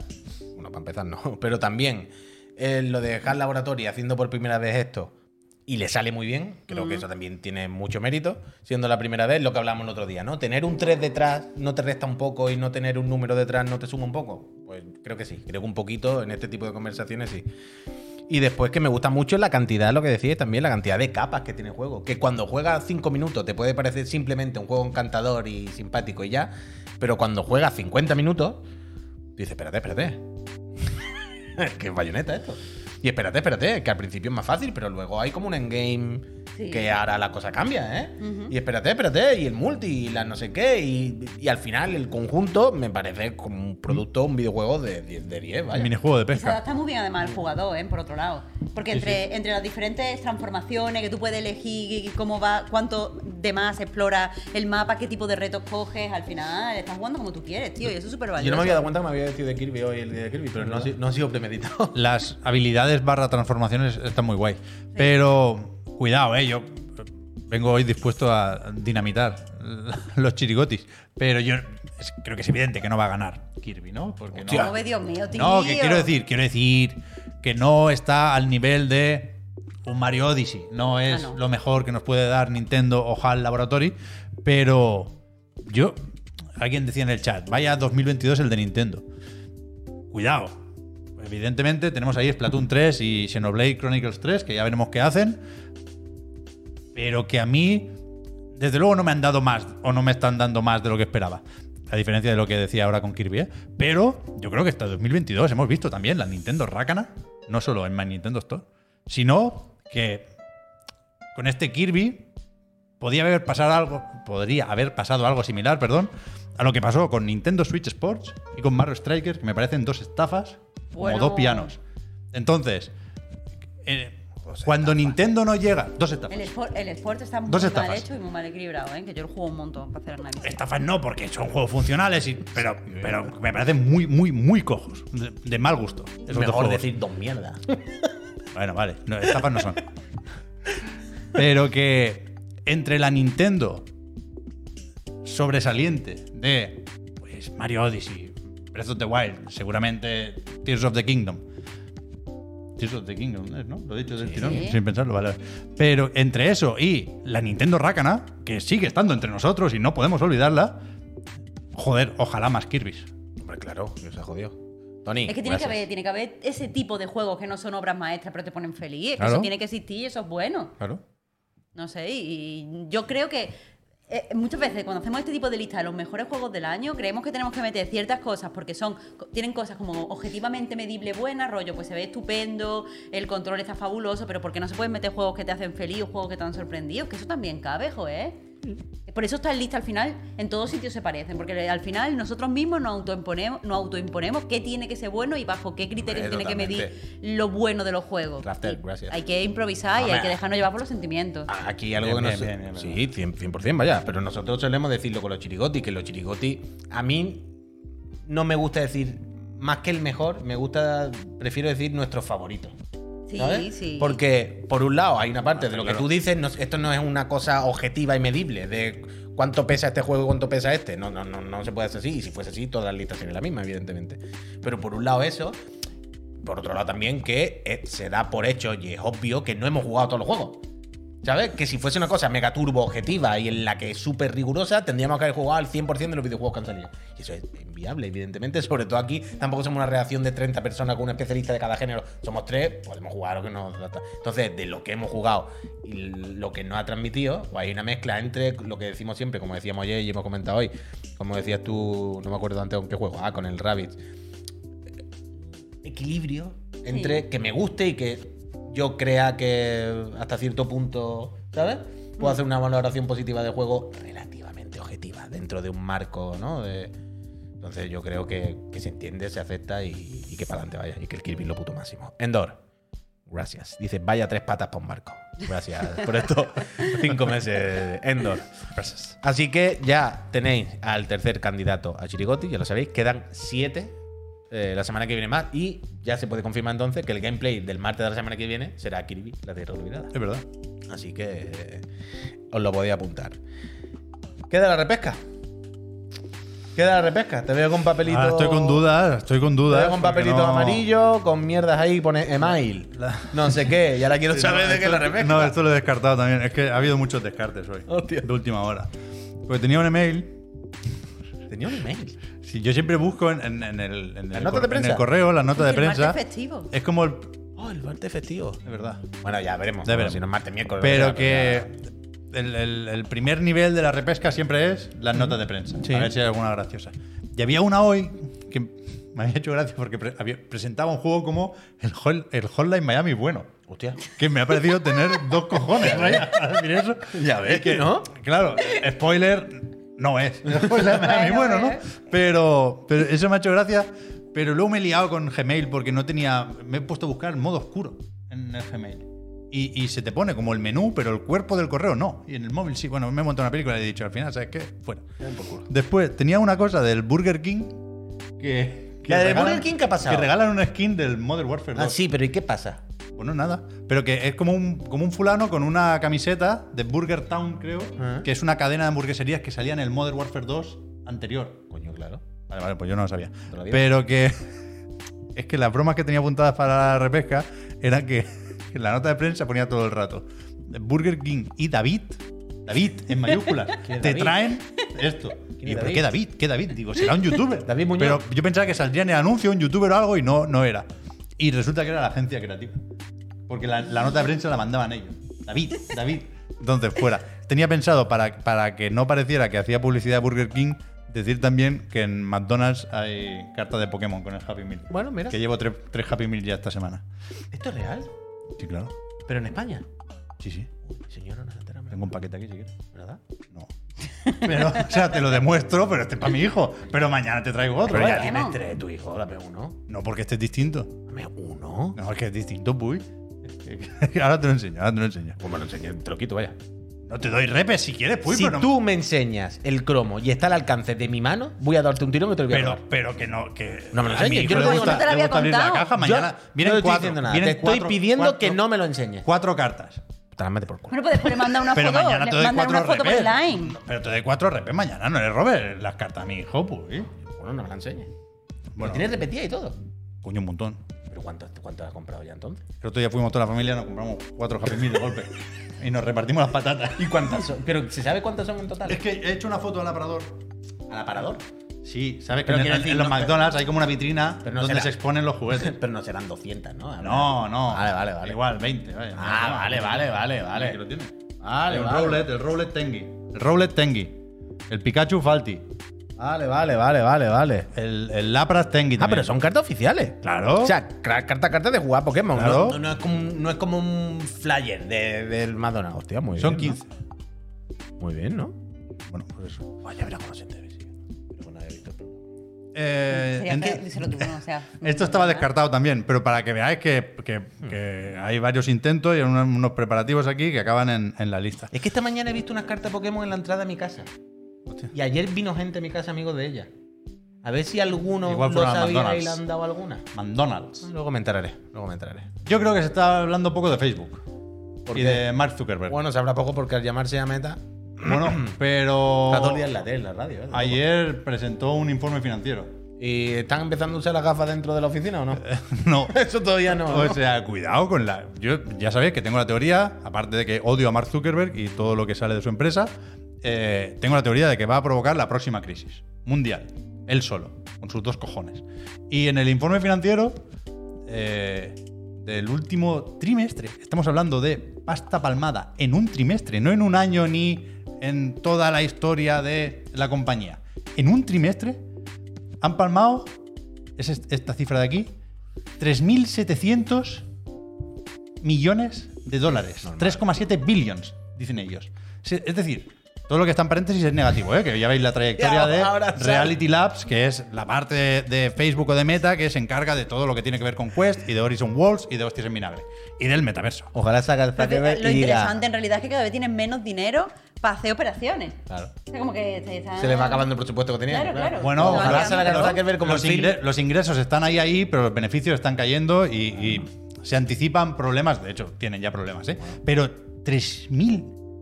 bueno, para empezar no, pero también eh, lo de dejar laboratorio haciendo por primera vez esto y le sale muy bien, creo que eso también tiene mucho mérito, siendo la primera vez lo que hablamos el otro día, ¿no? Tener un 3 detrás no te resta un poco y no tener un número detrás no te suma un poco. Pues creo que sí, creo que un poquito en este tipo de conversaciones sí. Y después que me gusta mucho la cantidad, lo que decías también, la cantidad de capas que tiene el juego. Que cuando juegas 5 minutos te puede parecer simplemente un juego encantador y simpático y ya. Pero cuando juegas 50 minutos, dices, espérate, espérate. es que bayoneta esto. Y espérate, espérate, que al principio es más fácil, pero luego hay como un endgame Sí. que ahora la cosa cambia, ¿eh? Y espérate, espérate, y el multi, y la no sé qué, y, y al final el conjunto me parece como un producto, un videojuego de 10, de 10 El vaya. minijuego de Y se pesca. adapta muy bien además al jugador, ¿eh? por otro lado. Porque Sí, entre, entre las diferentes transformaciones que tú puedes elegir, cómo va, cuánto de más explora el mapa, qué tipo de retos coges, al final estás jugando como tú quieres, tío, y eso es súper valioso. Yo no me había dado cuenta que me había decidido de Kirby hoy el día de Kirby, pero no, ha sido- no ha sido premeditado. Las habilidades barra transformaciones están muy guay. Pero cuidado, eh, yo vengo hoy dispuesto a dinamitar los chirigotis. Pero yo es- creo que es evidente que no va a ganar Kirby, ¿no? Porque no, Oh, Dios mío, tío. No, que quiero decir, quiero decir que no está al nivel de un Mario Odyssey. No es Ah, no. lo mejor que nos puede dar Nintendo o HAL Laboratory, pero yo, alguien decía en el chat, vaya 2022 el de Nintendo. Cuidado. Evidentemente tenemos ahí Splatoon 3 y Xenoblade Chronicles 3, que ya veremos qué hacen. Pero que a mí, desde luego, no me han dado más o no me están dando más de lo que esperaba. A diferencia de lo que decía ahora con Kirby, ¿eh? Pero yo creo que hasta 2022 hemos visto también la Nintendo Rácana, no solo en My Nintendo Store, sino que con este Kirby podía haber pasado algo, podría haber pasado algo similar, perdón, a lo que pasó con Nintendo Switch Sports y con Mario Strikers, que me parecen dos estafas Bueno. como dos pianos. Entonces, eh, cuando Nintendo no llega, dos estafas. El, sport, el Sport está muy Dos mal hecho y muy mal equilibrado, ¿eh? que yo lo juego un montón para hacer análisis. Estafas no, porque son juegos funcionales, y, pero, pero me parecen muy, muy, muy cojos. De, de mal gusto. Es mejor decir dos mierdas. Bueno, vale. No, estafas no son. Pero que entre la Nintendo sobresaliente de pues, Mario Odyssey, Breath of the Wild, seguramente Tears of the Kingdom. Tears of the Kingdom. ¿no? Lo he dicho del Sí. tirón, sin pensarlo, vale. Pero entre eso y la Nintendo Rácana, que sigue estando entre nosotros y no podemos olvidarla, joder, ojalá más Kirby's. Hombre, claro, que se ha jodido. Tony. Es que tiene que, haber, tiene que haber ese tipo de juegos que no son obras maestras pero te ponen feliz. Claro. eso tiene que existir y eso es bueno. Claro. No sé, y yo creo que eh, muchas veces cuando hacemos este tipo de lista de los mejores juegos del año, creemos que tenemos que meter ciertas cosas porque son tienen cosas como objetivamente medible buenas, rollo, pues se ve estupendo, el control está fabuloso, pero ¿por qué no se pueden meter juegos que te hacen feliz o juegos que te han sorprendido? Que eso también cabe, joder. Por eso esta lista al final, en todos sitios se parecen, porque al final nosotros mismos nos autoimponemos, nos autoimponemos qué tiene que ser bueno y bajo qué criterios Hombre, tiene que medir lo bueno de los juegos. Gracias. Hay que improvisar y hay que dejarnos llevar por los sentimientos. Aquí algo Bien, que bien, nos. bien, bien, bien. sí, 100%, 100%, vaya. Pero nosotros solemos decirlo con los chirigoti, que los chirigoti. A mí no me gusta decir más que el mejor, me gusta. Prefiero decir nuestro favorito. Sí, ¿sabes? sí. Porque, por un lado, hay una parte de lo que tú dices, no- esto no es una cosa objetiva y medible de cuánto pesa este juego y cuánto pesa este. No, no, no, no se puede hacer así. Y si fuese así, todas las listas serían la misma, evidentemente. Pero por un lado, eso. Por otro lado, también que eh, se da por hecho y es obvio que no hemos jugado todos los juegos. ¿Sabes? Que si fuese una cosa mega turbo objetiva y en la que es súper rigurosa, tendríamos que haber jugado al 100% de los videojuegos que han salido. Y eso es inviable, evidentemente. Sobre todo aquí, tampoco somos una reacción de 30 personas con un especialista de cada género. Somos tres, podemos jugar lo que nos. Entonces, de lo que hemos jugado y lo que nos ha transmitido, pues hay una mezcla entre lo que decimos siempre, como decíamos ayer y hemos comentado hoy. Como decías tú, no me acuerdo antes con qué juego. Ah, con el Rabbit equilibrio entre que me guste y que yo crea que hasta cierto punto, ¿sabes? Puedo hacer una valoración positiva del juego relativamente objetiva dentro de un marco, ¿no? De- entonces yo creo que, que se entiende, se acepta y, y que para adelante vaya. Y que el Kirby es lo puto máximo. Endor, gracias. Dice, vaya tres patas para un barco. Gracias por estos cinco meses, Endor. Gracias. Así que ya tenéis al tercer candidato a Chirigoti, ya lo sabéis, quedan siete eh, la semana que viene más y ya se puede confirmar entonces que el gameplay del martes de la semana que viene será Kirby, la Tierra Olvidada. Es verdad. Así que eh, os lo podéis apuntar. Queda la repesca. Queda la repesca. Te veo con papelito. Ahora estoy con dudas, estoy con Te dudas. veo con papelito no- amarillo, con mierdas ahí, pone email. La- No sé qué. Y ahora quiero Sí, saber no, de qué es la repesca. No, esto lo he descartado también. Es que ha habido muchos descartes hoy. Hostia. De última hora. Porque tenía un email. Tenía un email. Si yo siempre busco en, en- en el, en, ¿Las el notas de en prensa? el correo, las notas de martes festivo. Es como el. Oh, el martes festivo. De verdad. Bueno, ya veremos. Ya Bueno, veremos. Si no es martes, miércoles. Pero ya, que el, el- el primer nivel de la repesca siempre es las notas de prensa. Sí. A ver si hay alguna graciosa. Y había una hoy que me había hecho gracia porque pre- había- presentaba un juego como el, Hol- el Hotline Miami bueno. Hostia. Que me ha parecido tener dos cojones, vaya, a decir eso. Ya ves que no. Claro, spoiler no es. El Hotline Miami Bueno, bueno, ¿no? eh. Pero, pero eso me ha hecho gracia. Pero luego me he liado con Gmail porque no tenía. Me he puesto a buscar modo oscuro en el Gmail. Y, y se te pone como el menú, pero el cuerpo del correo no. Y en el móvil sí. Bueno, me he montado una película y he dicho al final, ¿sabes qué? Fuera. Después tenía una cosa del Burger King que. Que ¿La de regalan- Burger King qué ha pasado? Que regalan una skin del Modern Warfare 2. Ah, sí, pero ¿y qué pasa? Bueno, nada. Pero que es como un, como un fulano con una camiseta de Burger Town, creo, Ah. que es una cadena de hamburgueserías que salía en el Modern Warfare 2 anterior. Coño, claro. Vale, vale, pues yo no lo sabía. Pero que. Es que las bromas que tenía apuntadas para la repesca eran que en la nota de prensa ponía todo el rato. Burger King y David. David, en mayúsculas. ¿Quién es te David? traen esto. ¿Quién Y yo, ¿pero qué David? ¿Qué David? Digo, será un youtuber. David Muñoz. Pero yo pensaba que saldría en el anuncio un youtuber o algo y no, no era. Y resulta que era la agencia creativa. Porque la, la nota de prensa la mandaban ellos. David, David. Entonces, fuera. Tenía pensado, para, para que no pareciera que hacía publicidad de Burger King, decir también que en McDonald's hay carta de Pokémon con el Happy Meal. Bueno, mira. Que llevo tres, tres Happy Meal ya esta semana. ¿Esto es real? Sí, claro. ¿Pero en España? Sí, sí. Uy, señora, no se. Tengo un paquete aquí si quieres. ¿Verdad? No. Pero, o sea, te lo demuestro, pero este es para mi hijo. Pero mañana te traigo otro. Pero ya tienes tres, tu hijo, dame uno. No, porque este es distinto. Dame uno. No, es que es distinto, puy. Ahora te lo enseño, ahora te lo enseño. Pues me lo enseñé, te lo quito, vaya. No te doy repes si quieres, puy, si pero, no- tú me enseñas el cromo y está al alcance de mi mano, voy a darte un tirón y te lo voy a pero, robar. pero que no, que. No me lo a mi enseñes, hijo yo no le te digo gusta, nada. No te lo le había gusta abrir la contado. caja. Mañana Yo vienen no estoy cuatro. diciendo nada. vienen Te estoy cuatro- pidiendo cuatro- que no me lo enseñes. Cuatro cartas. Te las metes por culo. Bueno, pues después le manda una Pero foto. mañana te le doy cuatro una foto por repes. el line. Pero te doy cuatro repes mañana, no le robes las cartas a mi hijo, puy. Bueno, no me la enseñes. Bueno. Bueno, tienes repetida y todo. Coño, un montón. ¿Pero cuánto, cuánto has comprado ya entonces? El otro día fuimos toda la familia, nos compramos cuatro Happy Meal de golpe. y nos repartimos las patatas. ¿Y cuántas son? Pero ¿se sabe cuántas son en total? Es que he hecho una foto al aparador. ¿Al aparador? Sí, sabes que en, quiero en- decir, en los no- McDonald's hay como una vitrina no donde será- se exponen los juguetes. Pero no serán 200, ¿no? No, no. Vale, vale, vale. Igual, 20. vaya. Ah, vale, vale, vale, vale. Aquí lo tienes. Vale, el vale. Rowlet, el Rowlet Tengi. El Rowlet Tengi. El Pikachu Falti. Vale, vale, vale, vale, vale. El, el Lapras Tengi Ah, también. pero son cartas oficiales. Claro. O sea, carta carta de jugar Pokémon. Claro. No, no es como, un- no es como un flyer de- del Madonna. Hostia, muy Son bien. 15. ¿no? Muy bien, ¿no? Bueno, pues eso. Vaya, verá cómo se te. Eh, en- que tú, ¿no? O sea, Esto estaba descartado también, pero para que veáis que, que- que hay varios intentos y unos, unos preparativos aquí que acaban en, en la lista. Es que esta mañana he visto unas cartas Pokémon en la entrada de mi casa. Y ayer vino gente a mi casa, amigos de ella. A ver si alguno Igual lo sabía y le han dado alguna. McDonald's. Luego me enteraré, luego me enteraré. Yo creo que se está hablando poco de Facebook ¿Por y qué? de Mark Zuckerberg. Bueno, se habla poco porque al llamarse a Meta, Bueno, pero está todo el día en la tele, en la radio. ¿eh? ayer presentó un informe financiero. ¿Y están empezando a usar las gafas dentro de la oficina o no? No. Eso todavía no. O ¿no? sea, cuidado con la. Yo ya sabéis que tengo la teoría, aparte de que odio a Mark Zuckerberg y todo lo que sale de su empresa, eh, tengo la teoría de que va a provocar la próxima crisis mundial. Él solo, con sus dos cojones. Y en el informe financiero eh, del último trimestre, estamos hablando de pasta palmada en un trimestre, no en un año ni en toda la historia de la compañía. En un trimestre han palmado, es est- esta cifra de aquí, 3.700 millones de dólares. 3,7 billions, dicen ellos. Es decir, todo lo que está en paréntesis es negativo, ¿eh? que ya veis la trayectoria Ya, de ahora. Reality Labs, que es la parte de, Facebook o de Meta que se encarga de todo lo que tiene que ver con Quest y de Horizon Worlds y de Hostias en Vinagre. Y del metaverso. Ojalá saca el Pero Zuckerberg lo y interesante en realidad es que cada vez tienen menos dinero para hacer operaciones. Claro. O sea, como que se, están- Se le va acabando el presupuesto que tenía. Claro, claro. Bueno, Se van ojalá salga el claro. Zuckerberg como los, el Phil. ingre- los ingresos están ahí, ahí, pero los beneficios están cayendo y, y se anticipan problemas. De hecho, tienen ya problemas, ¿eh? Pero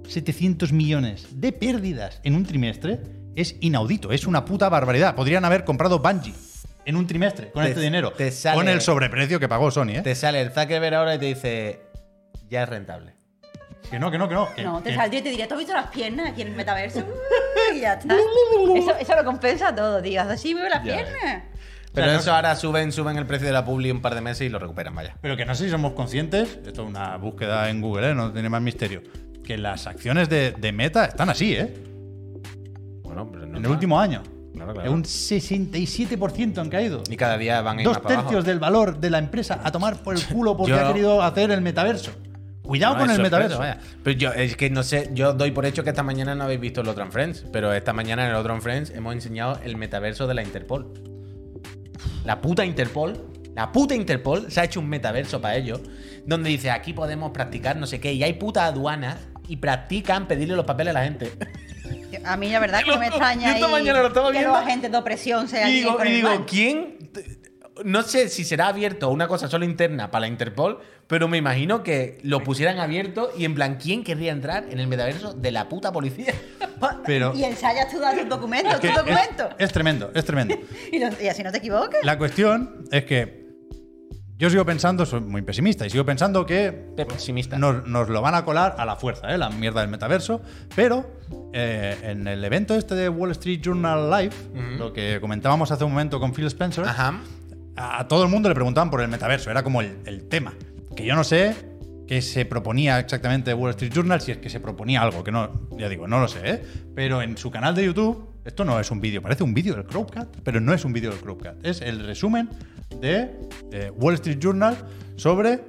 3.700 millones de pérdidas en un trimestre es inaudito, es una puta barbaridad. Podrían haber comprado Bungie en un trimestre con Te- este dinero. te sale- Con el sobreprecio que pagó Sony, ¿eh? Te sale el Zuckerberg ahora y te dice, ya es rentable. Que no, que no, que no. que- No, te que- saldría y te diría, ¿tú has visto las piernas aquí en el metaverso? y ya está. Eso, eso lo compensa todo, tío. Así veo las Ya piernas. Pero O sea, no- eso ahora suben, suben el precio de la publi un par de meses y lo recuperan, vaya. Pero que no sé si somos conscientes, esto es una búsqueda en Google, ¿eh? no tiene más misterio, que las acciones de, de Meta están así, ¿eh? Bueno, pero no En el último año. Claro, claro. Un 67% han caído. Y cada día van a ir Dos más para tercios abajo. del valor de la empresa a tomar por el culo porque Yo- ha querido hacer el metaverso. Cuidado No, con el metaverso. vaya. Pero yo, es que no sé, yo doy por hecho que esta mañana no habéis visto el otro en Friends, pero esta mañana en el otro en Friends hemos enseñado el metaverso de la Interpol. La puta Interpol, la puta Interpol se ha hecho un metaverso para ellos, donde dice aquí podemos practicar no sé qué, y hay putas aduanas y practican pedirle los papeles a la gente. A mí la verdad que no me extraña ahí mañana lo estaba que viendo. los agentes de opresión sean Y digo, y digo, mal. ¿quién? No sé si será abierto una cosa solo interna para la Interpol, pero me imagino que lo pusieran abierto y en plan, ¿quién querría entrar en el metaverso de la puta policía? Pero- Y ensayas tú tus documentos, Que tus documentos. es, es tremendo, es tremendo. Y, lo- y así no te equivoques. La cuestión es que yo sigo pensando, soy muy pesimista, y sigo pensando que Pesimista. nos, nos lo van a colar a la fuerza, ¿eh? la mierda del metaverso. Pero eh, en el evento este de Wall Street Journal Live, lo que comentábamos hace un momento con Phil Spencer, Ajá. a, a todo el mundo le preguntaban por el metaverso, era como el, el tema. Que yo no sé qué se proponía exactamente Wall Street Journal, si es que se proponía algo, que no, ya digo, no lo sé, ¿eh? Pero en su canal de YouTube, esto no es un vídeo, parece un vídeo del Crowdcat, pero no es un vídeo del Crowdcat, es el resumen de eh, Wall Street Journal sobre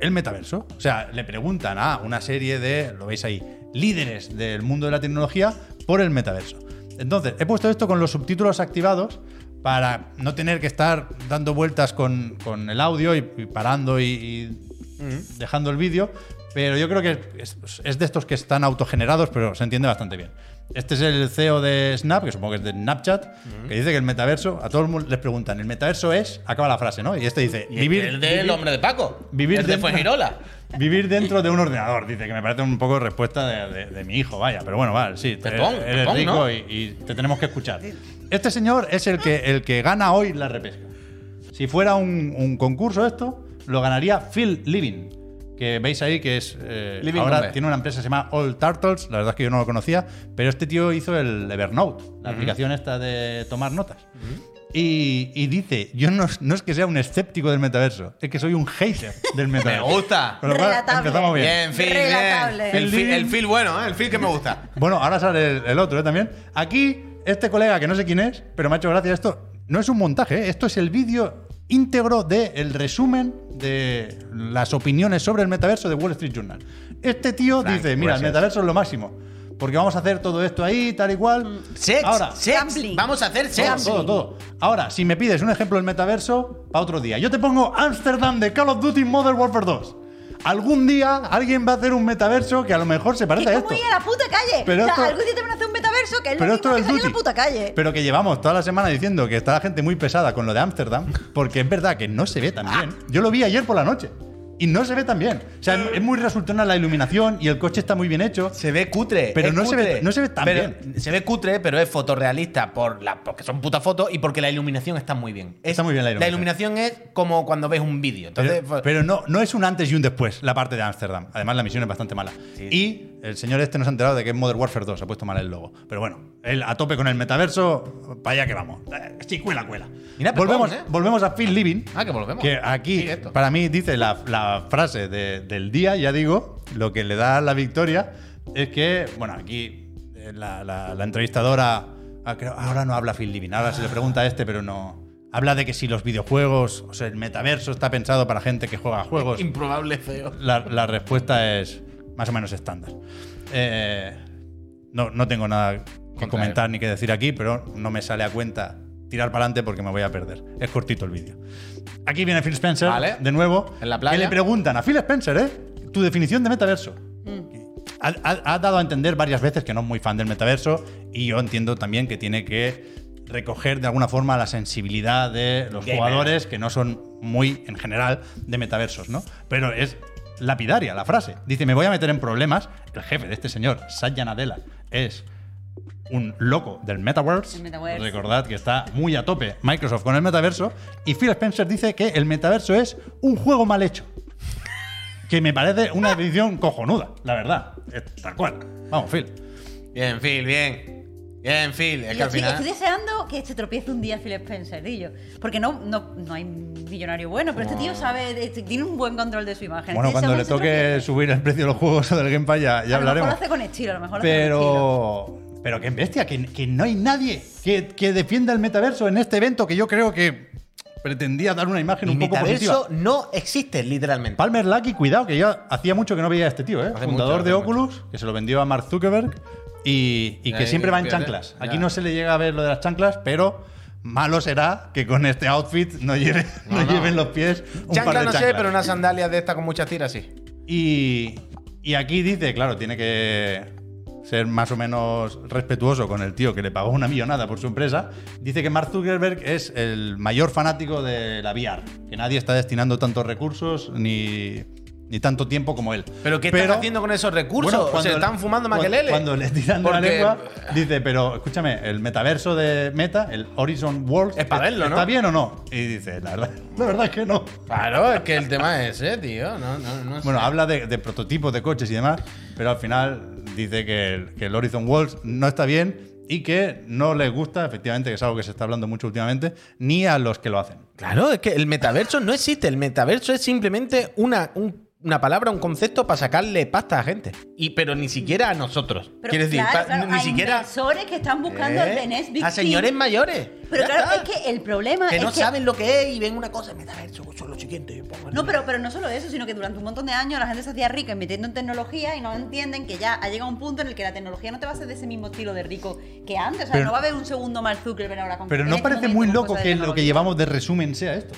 el metaverso. O sea, le preguntan a una serie de, lo veis ahí, líderes del mundo de la tecnología por el metaverso. Entonces, he puesto esto con los subtítulos activados para no tener que estar dando vueltas con, con el audio y, y parando y, y dejando el vídeo. Pero yo creo que es, es de estos que están autogenerados, pero se entiende bastante bien. Este es el CEO de Snap, que supongo que es de Snapchat, que dice que el metaverso, a todo el mundo les preguntan, ¿el metaverso es? Acaba la frase, ¿no? Y este dice, Y el del hombre de Paco. vivir el de Fuengirola. Vivir dentro de un ordenador, dice que me parece un poco respuesta de, de- de mi hijo, vaya. Pero bueno, vale, sí, te- Pepón, eres rico ¿no? y, y te tenemos que escuchar. Este señor es el que, el que gana hoy la repesca. Si fuera un, un concurso esto, lo ganaría Phil Living, que veis ahí que es... eh, ahora tiene una empresa que se llama All Turtles, la verdad es que yo no lo conocía, pero este tío hizo el Evernote, la aplicación esta de tomar notas. Y, y dice, yo no, no es que sea un escéptico del metaverso, es que soy un hater del Me metaverso. gusta. Con lo cual, Relatable. empezamos bien. Bien, Phil, Relatable. bien. El, Phil- el Phil bueno, ¿eh? El Phil que me gusta. Bueno, ahora sale el, el otro ¿eh? también. Aquí, este colega que no sé quién es, pero me ha hecho gracia esto, no es un montaje, ¿eh? esto es el vídeo íntegro del resumen de las opiniones sobre el metaverso de Wall Street Journal. Este tío Frank, dice, mira, el gracias. metaverso es lo máximo, porque vamos a hacer todo esto ahí, tal y cual. Sex, Ahora, sex. Vamos a hacer sex. todo, todo, todo. Ahora, si me pides un ejemplo del metaverso, para otro día. Yo te pongo Amsterdam de Call of Duty Modern Warfare 2. Algún día alguien va a hacer un metaverso que a lo mejor se parece a Es esto. como ir a la puta calle. Pero o sea, esto- algún día te van a hacer que es Pero lo mismo que salir a la puta calle. Pero que llevamos toda la semana diciendo que está la gente muy pesada con lo de Ámsterdam, porque es verdad que no se ve tan bien. Yo lo vi ayer por la noche y no se ve tan bien. O sea, es muy resultona la iluminación y el coche está muy bien hecho. Se ve cutre. Pero no se ve- no se ve tan Pero bien. Se ve cutre, pero es fotorrealista por la, porque son putas fotos y porque la iluminación está muy bien. Es- Está muy bien la La iluminación es como cuando ves un vídeo. Entonces, Pero, pero no, no es un antes y un después la parte de Ámsterdam. Además, la misión es bastante mala. Sí. Y el señor este no se ha enterado de que es Modern Warfare 2. Ha puesto mal el logo. Pero bueno, él a tope con el metaverso. Para allá que vamos. Eh, Sí, cuela, cuela. Mira, volvemos, ¿eh? volvemos a Phil Living. Ah, que volvemos. Que aquí, para mí, dice la, la frase de- del día, ya digo, lo que le da la victoria es que, bueno, aquí eh, la, la- la entrevistadora, ah, ahora no habla Phil Living, ahora se le pregunta a este, pero no. Habla de que si los videojuegos, o sea, el metaverso está pensado para gente que juega a juegos. Improbable feo. La, la respuesta es más o menos estándar. Eh, no, no tengo nada que comentar ni que decir aquí, pero no me sale a cuenta tirar para adelante porque me voy a perder. Es cortito el vídeo. Aquí viene Phil Spencer, Vale. de nuevo, En la playa. que le preguntan a Phil Spencer, ¿eh? Tu definición de metaverso. Ha, ha- ha dado a entender varias veces que no es muy fan del metaverso y yo entiendo también que tiene que recoger de alguna forma la sensibilidad de los Gamer. jugadores que no son muy, en general, de metaversos, ¿no? Pero es lapidaria la frase. Dice, me voy a meter en problemas. El jefe de este señor, Satya Nadella, es un loco del metaverse. Recordad que está muy a tope Microsoft con el metaverso. Y Phil Spencer dice que el metaverso es un juego mal hecho. Que me parece una definición cojonuda, la verdad. Tal cual. Vamos, Phil. Bien, Phil, bien. Bien, Phil. Es que al estoy, final. estoy deseando que se tropiece un día Phil Spencer, y yo. Porque no, no, no hay millonario bueno, pero este tío sabe, de- tiene un buen control de su imagen. Bueno, Estoy cuando le toque tropiece. subir el precio de los juegos o del Game Pass ya, ya a lo mejor hablaremos. lo hace con estilo, a lo mejor lo hace con estilo. Pero, qué bestia, que, que no hay nadie que, que defienda el metaverso en este evento que yo creo que pretendía dar una imagen un poco metaverso positiva. no existe, literalmente. Palmer Lucky, cuidado, que yo hacía mucho que no veía a este tío, ¿eh? Hace Fundador mucho, de Oculus, que se lo vendió a Mark Zuckerberg y, que siempre va en chanclas. ya. Aquí no se le llega a ver lo de las chanclas, pero malo será que con este outfit no, lleve, no, No, no. lleven los pies un Chancla par de no sé, pero una sandalia de esta con muchas tiras sí. Y, y aquí dice, claro, tiene que ser más o menos respetuoso con el tío que le pagó una millonada por su empresa. Dice que Mark Zuckerberg es el mayor fanático de la VR, que nadie está destinando tantos recursos ni, ni tanto tiempo como él. ¿Pero qué están haciendo con esos recursos? Bueno, ¿Se están fumando cuando- maquelele? Cuando le tiran de la Porque- lengua, dice, pero escúchame, el metaverso de Meta, el Horizon World, Es pa' verlo, ¿no? ¿está bien o no? Y dice, la verdad, la verdad es que no. Claro, es que el tema es ese, tío. No, no, no Bueno, sé. habla de, de prototipos de coches y demás, pero al final dice que el, Horizon Worlds no está bien y que no les gusta, efectivamente, que es algo que se está hablando mucho últimamente, ni a los que lo hacen. Claro, es que el metaverso no existe. El metaverso es simplemente una, un, una palabra, un concepto para sacarle pasta a gente. Y, pero ni siquiera a nosotros. Pero Quiero decir, claro, pa- claro, ni a siquiera. inversores que están buscando ¿Eh? el Next Big A señores mayores. Pero Ya claro, está. es que el problema Que es no que saben lo que es y ven una cosa, metaverso, eso es lo siguiente. No, pero, pero no solo eso, sino que durante un montón de años la gente se hacía rica invirtiendo en tecnología y no entienden que ya ha llegado un punto en el que la tecnología no te va a ser de ese mismo estilo de rico que antes. O sea, Pero- no va a haber un segundo Mark Zuckerberg ahora con Pero no este parece muy loco que lo que llevamos de resumen sea esto.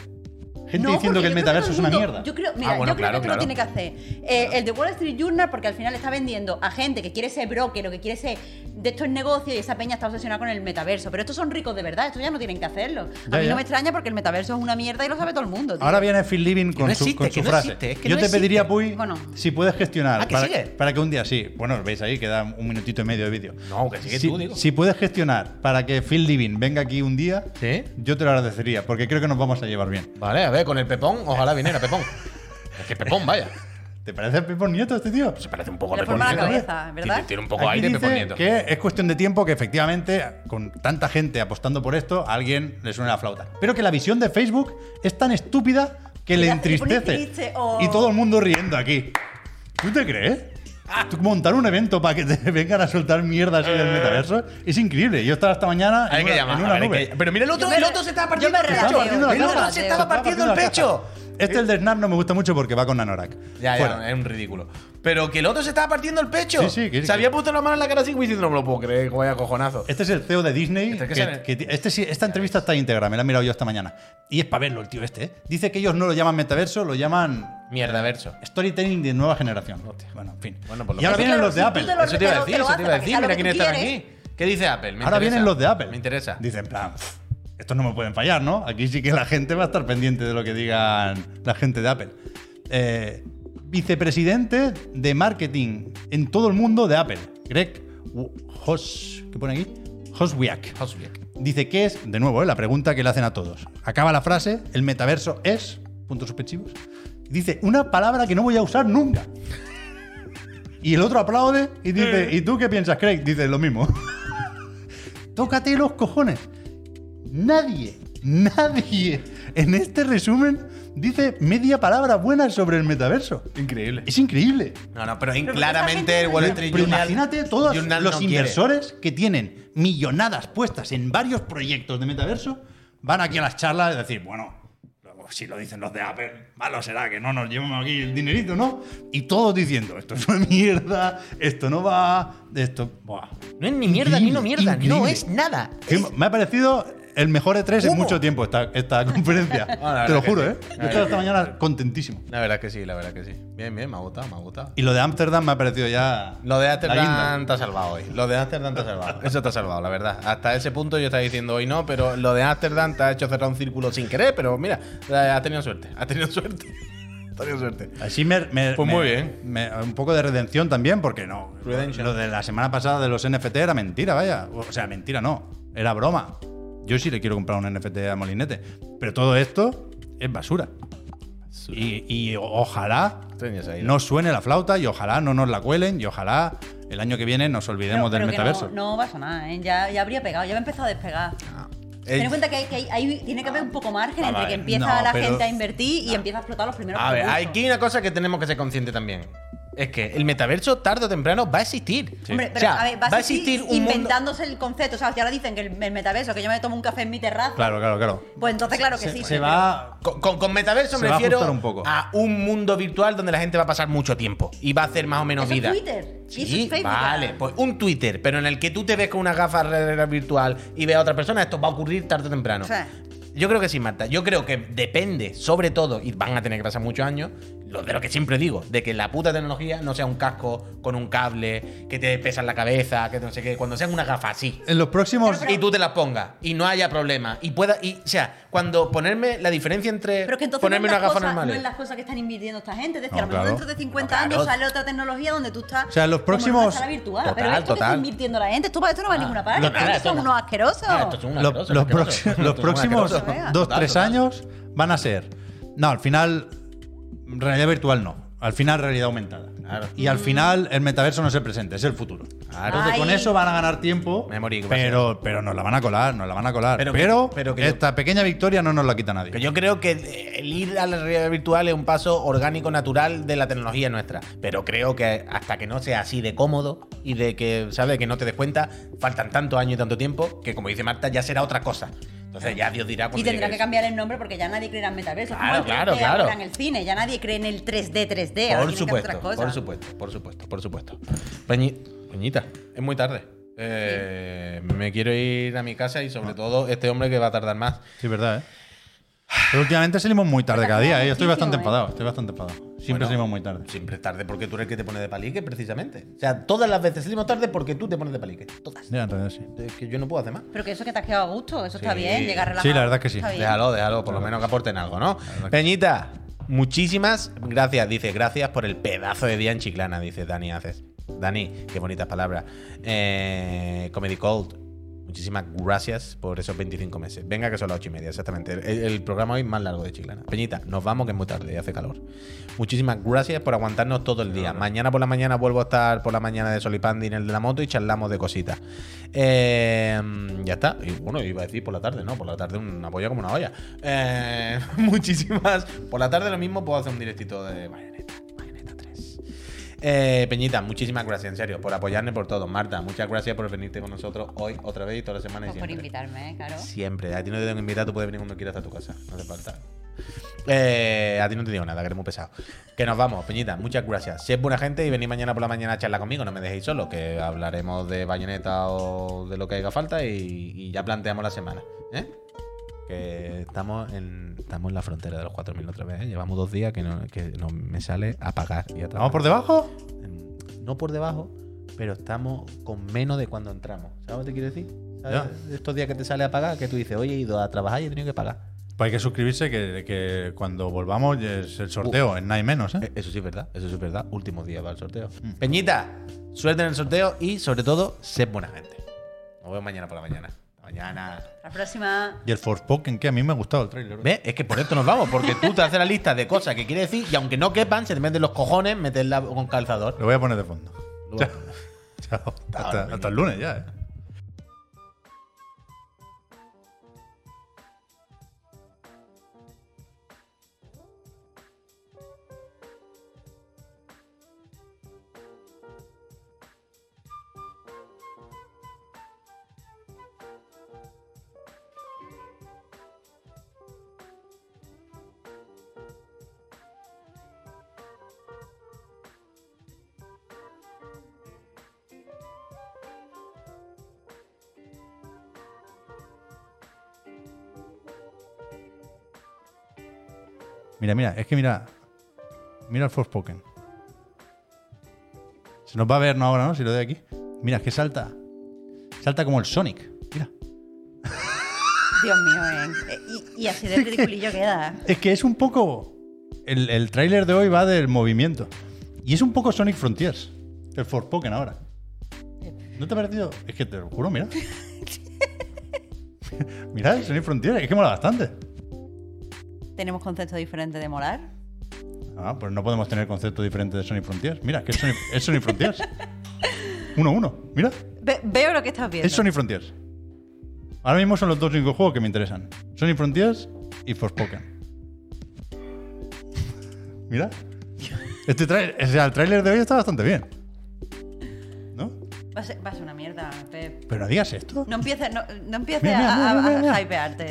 Gente No, diciendo que el metaverso es una mundo- mierda. Yo creo, mira, Ah, bueno, yo creo claro, que claro. lo tiene que hacer. Eh, el de Wall Street Journal, porque al final está vendiendo a gente que quiere ser broker o que quiere ser de estos negocios y esa peña está obsesionada con el metaverso. Pero estos son ricos de verdad, estos ya no tienen que hacerlo. Ya, a mí ya. no me extraña porque el metaverso es una mierda y lo sabe todo el mundo. tío. Ahora viene Phil Living con no su, con no frase. existe, es que Yo no te pediría. Puy, Bueno. si puedes gestionar Ah, que para, sigue. para que un día sí. Bueno, veis ahí, queda un minutito y medio de vídeo. No, que sigue si, tú, digo. si puedes gestionar para que Phil Living venga aquí un día, ¿Sí? yo te lo agradecería, porque creo que nos vamos a llevar bien. Vale, a ver, con el Pepón, ojalá viniera Pepón. Es que Pepón, vaya. ¿Te parece Pepón Nieto este tío? Se parece un poco a Pepón. Nieto, ¿eh? cabeza, ¿verdad? Tiene, tiene un poco Aquí aire dice Pepón Nieto. que es cuestión de tiempo que efectivamente, con tanta gente apostando por esto, a alguien le suene la flauta. Pero que la visión de Facebook es tan estúpida que le entristece. triste, oh. Y todo el mundo riendo aquí. ¿Tú te crees? Montar un evento para que te vengan a soltar mierda así del metaverso es increíble. Yo estaba esta mañana Hay en que una, llamar. en una nube. que- Pero mira el otro, me el otro se estaba partiendo el pecho. partiendo El otro se estaba partiendo el pecho. Este, el de Snap, no me gusta mucho porque va con Nanorak. Ya, Fuera. ya, es un ridículo. Pero que el otro se estaba partiendo el pecho. Sí, sí, que- Se había puesto la mano en la cara así como diciendo, no me lo puedo creer, vaya cojonazo. Este es el CEO de Disney. Este que que- sale- que ti- este sí- esta entrevista está íntegra, me la he mirado yo esta mañana. Y es para verlo el tío este. ¿eh? Dice que ellos no lo llaman metaverso, lo llaman Mierda, verso. storytelling de nueva generación. Bueno, en fin. Bueno, por lo y ahora menos. vienen los de Apple. te lo- Eso te iba a decir, lo eso te hace iba a para que decir. sea lo Mira que quién tú está quieres. aquí. ¿Qué dice Apple? Me Ahora interesa. vienen los de Apple. Me interesa. Dice, en plan, "Pff, estos no me pueden fallar, ¿no? Aquí sí que la gente va a estar pendiente de lo que digan la gente de Apple. Eh, vicepresidente de marketing en todo el mundo de Apple, Greg Hos, ¿qué pone aquí? Hoswiak. Hoswiak. Dice que es, de nuevo, eh, la pregunta que le hacen a todos. Acaba la frase, el metaverso es, puntos suspensivos. Dice, una palabra que no voy a usar nunca. Y el otro aplaude y dice, ¿y tú qué piensas, Craig? Dice lo mismo. Tócate los cojones. Nadie, nadie en este resumen dice media palabra buena sobre el metaverso. Increíble. Es increíble. No, no, pero, Pero claramente el Wall Street Pero Journal. imagínate todos Journal los no quiere. inversores que tienen millonadas puestas en varios proyectos de metaverso, van aquí a las charlas y decir, bueno, si lo dicen los de Apple, malo será que no nos llevamos aquí el dinerito, ¿no? Y todos diciendo, esto es una mierda, esto no va, esto... Buah. No es ni mierda ni no Increíble, mierda. No es nada. Me ha parecido el mejor E3 en mucho tiempo esta, esta conferencia. Te lo juro, sí. ¿eh? Yo estaba esta mañana contentísimo. La verdad que sí, la verdad que sí. Bien, bien, me ha gustado, me ha gustado. Y lo de Amsterdam me ha parecido ya... Lo de guinda. te ha salvado hoy. Lo de Amsterdam te ha salvado. Eso te ha salvado, la verdad. Hasta ese punto yo estaba diciendo hoy no, pero lo de Amsterdam te ha hecho cerrar un círculo sin querer, pero mira, ha tenido suerte. Ha tenido suerte. Ha tenido suerte. Así me, me- Pues me- muy bien. me- un poco de redención también, porque no. Redemption. Lo de la semana pasada de los NFT era mentira, vaya. O sea, mentira no. Era broma. Yo sí le quiero comprar un NFT a Molinete. Pero todo esto es basura. Y, y ojalá no suene la flauta y ojalá no nos la cuelen y ojalá el año que viene nos olvidemos Pero- del pero metaverso. No, no pasa nada, ¿eh? ya, ya habría pegado, ya me ha empezado a despegar. Ten en Eh, cuenta que, hay, que hay- hay- tiene que haber un poco margen Ah, entre vale. que empieza No, la pero- gente a invertir y empieza a explotar los primeros A ver, productos. aquí hay una cosa que tenemos que ser conscientes también. Es que el metaverso tarde o temprano va a existir. Hombre, O pero sea, a ver, va a existir un mundo. inventándose el concepto. O sea, si ahora dicen que el, el metaverso, que yo me tomo un café en mi terraza, Claro, claro, claro. pues entonces claro que sí. Se pero- va. Con, con- con metaverso Se me va a refiero ajustar un poco. a un mundo virtual donde la gente va a pasar mucho tiempo y va a hacer más o menos Eso es vida. Twitter. Y eso Sí, es Facebook. vale, pues un Twitter, pero en el que tú te ves con una gafa virtual y ves a otra persona, esto va a ocurrir tarde o temprano. O sea. Yo creo que sí, Marta. Yo creo que depende, sobre todo, y van a tener que pasar muchos años, lo de lo que siempre digo, de que la puta tecnología no sea un casco con un cable, que te pesa en la cabeza, que no sé qué, cuando sean una gafa así. En los próximos. Y tú te las pongas y no haya problema. Y pueda. Y, o sea, cuando ponerme la diferencia entre Pero que entonces ponerme no, una gafa normal. no es las cosas que están invirtiendo esta gente. Es decir, No, a lo mejor dentro de 50 No, claro. años sale otra tecnología donde tú estás. O sea, los en una próximos- sala virtual. Total, pero esto que total. está invirtiendo la gente, esto, esto no va a ninguna parte. no, Estos nada, son esto no. unos asquerosos. Ah, estos son unos asquerosos, los, asquerosos. los son próximos asquerosos. dos, Total, tres total. años van a ser. No, al final. Realidad virtual no. Al final, realidad aumentada. Claro. Y al final el metaverso no es el presente, es el futuro. Claro. Entonces, con eso van a ganar tiempo, Memory, ¿qué pasa? pero, pero nos la van a colar, nos la van a colar. Pero Pero, que- pero que yo- esta pequeña victoria no nos la quita nadie. Que yo creo que el ir a la realidad virtual es un paso orgánico, natural de la tecnología nuestra. Pero creo que hasta que no sea así de cómodo y de que, ¿sabes? Que no te des cuenta, faltan tantos años y tanto tiempo que, como dice Marta, ya será otra cosa. Entonces ya Dios dirá cuando Y tendrán llegue que cambiar el nombre porque ya nadie cree en el metaverso. Como Claro, el claro, 3D claro. ahora en el cine. Ya nadie cree en el 3D, 3D. ahora Por supuesto, otras cosas. por supuesto, por supuesto, por supuesto. Peñi- Peñita, es muy tarde. Eh, Me quiero ir a mi casa y sobre todo este hombre que va a tardar más. Sí, verdad, ¿eh? Pero últimamente salimos muy tarde cada día, ¿eh? Yo estoy bastante ¿eh? enfadado, estoy bastante enfadado. Siempre Bueno, salimos muy tarde. Siempre es tarde porque tú eres el que te pone de palique, precisamente. O sea, todas las veces salimos tarde porque tú te pones de palique. Todas. Ya, en realidad sí. Es que yo no puedo hacer más. Pero que eso que te has quedado a gusto, eso está bien. Llegar relajado. Sí, la verdad que sí. Déjalo, déjalo, por lo menos que aporten algo, ¿no? Peñita, muchísimas gracias. Dice, gracias por el pedazo de día en Chiclana, dice Dani Haces. Dani, qué bonitas palabras. Eh, Comedy Cold, muchísimas gracias por esos 25 meses. Venga, que son las 8 y media, exactamente. El, el programa hoy más largo de Chiclana. Peñita, nos vamos que es muy tarde y hace calor. Muchísimas gracias por aguantarnos todo el día. Mañana por la mañana vuelvo a estar por la mañana de Solipandi en el de la moto y charlamos de cositas. Eh, ya está. Y bueno, iba a decir por la tarde, ¿no? Por la tarde una polla como una olla. Eh, muchísimas. Por la tarde lo mismo puedo hacer un directito de Bayonetta. Bayonetta 3. Eh, Peñita, muchísimas gracias, en serio, por apoyarme por todo. Marta, muchas gracias por venirte con nosotros hoy, otra vez y toda la semana y Pues por siempre. invitarme, ¿eh? claro. Siempre. A ti no te tengo que invitar, tú puedes venir cuando quieras a tu casa. No hace falta. Eh, a ti no te digo nada, que eres muy pesado. Que nos vamos, Peñita. Muchas gracias. Si es buena gente y venís mañana por la mañana a charlar conmigo, no me dejéis solo, que hablaremos de bayoneta o de lo que haga falta y, y ya planteamos la semana. ¿eh? Que estamos en, estamos en la frontera de los 4.000 otra vez. ¿eh? Llevamos dos días que no, que no me sale a pagar y a ¿Vamos por debajo? No por debajo, pero estamos con menos de cuando entramos. ¿Sabes lo que te quiero decir? ¿Sabes? Estos días que te sale a pagar, que tú dices, oye, he ido a trabajar y he tenido que pagar. Pues hay que suscribirse que, que cuando volvamos es el sorteo, en nada y menos, ¿eh? Eh, Eso sí es verdad, eso sí es verdad. Último día para el sorteo. Peñita, suerte en el sorteo y sobre todo, sé buena gente. Nos vemos mañana por la mañana. Mañana. La próxima. Y el Forspoken, que a mí me ha gustado el trailer. ¿Ves? Es que por esto nos vamos, porque tú te haces la lista de cosas que quieres decir y aunque no quepan, se te meten los cojones meterla con calzador. Lo voy a poner de fondo. Luego- Chao. Hasta, hasta el lunes ya, ¿eh? Mira, mira, es que mira. Mira el Forspoken. Se nos va a ver, ¿no? Ahora, ¿no? Si lo doy aquí. Mira, es que salta. Salta como el Sonic. Mira. Dios mío, ¿eh? Y, y así de ridiculillo queda. Es que es un poco. El, el tráiler de hoy va del movimiento. Y es un poco Sonic Frontiers. El Forspoken ahora. ¿No te ha parecido? Es que te lo juro, mira. mira, el Sonic Frontiers. Es que mola bastante. Tenemos conceptos diferentes de molar. Ah, pues no podemos tener concepto diferente de Sonic Frontiers. Mira, que es Sonic Frontiers. 1-1. Mira, Ve- veo lo que estás viendo. es Sonic Frontiers. Ahora mismo son los dos únicos juegos que me interesan. Sonic Frontiers y Forspoken. Mira. Este trailer, o sea, el tráiler de hoy está bastante bien. Va a ser, va a ser una mierda, Pep. Pero no digas esto. No empieces, no, no empieces Mira, mira, a, a- mira, a hypearte.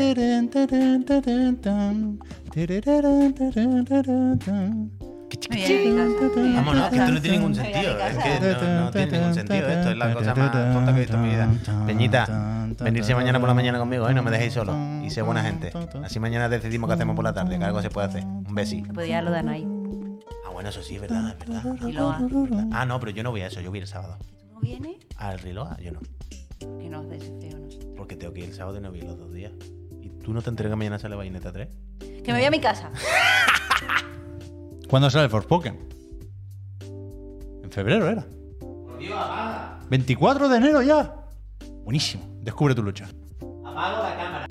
Vámonos, que esto no tiene ningún sentido. Es que no, no tiene ningún sentido. Esto es la cosa más tonta que he visto en mi vida. Peñita, venirse mañana por la mañana conmigo, ¿eh? No me dejéis solo. Y sé buena gente. Así mañana decidimos qué hacemos por la tarde, que algo se puede hacer. Un besi. Podría lo dan ahí. Ah, bueno, eso sí, es verdad, es verdad. Y lo hago. Ah, no, pero yo no voy a eso, yo voy el sábado. ¿Tú no vienes? Al Riloa, yo no. Que no, de ese feo, no sé. Porque tengo que ir el sábado y no voy los dos días. ¿Y tú no te entregas mañana sale Bayonetta 3? Que me voy a mi casa. ¿Cuándo sale el Forspoken? En febrero era. 24 de enero ya. Buenísimo. Descubre tu lucha. Apago la cámara.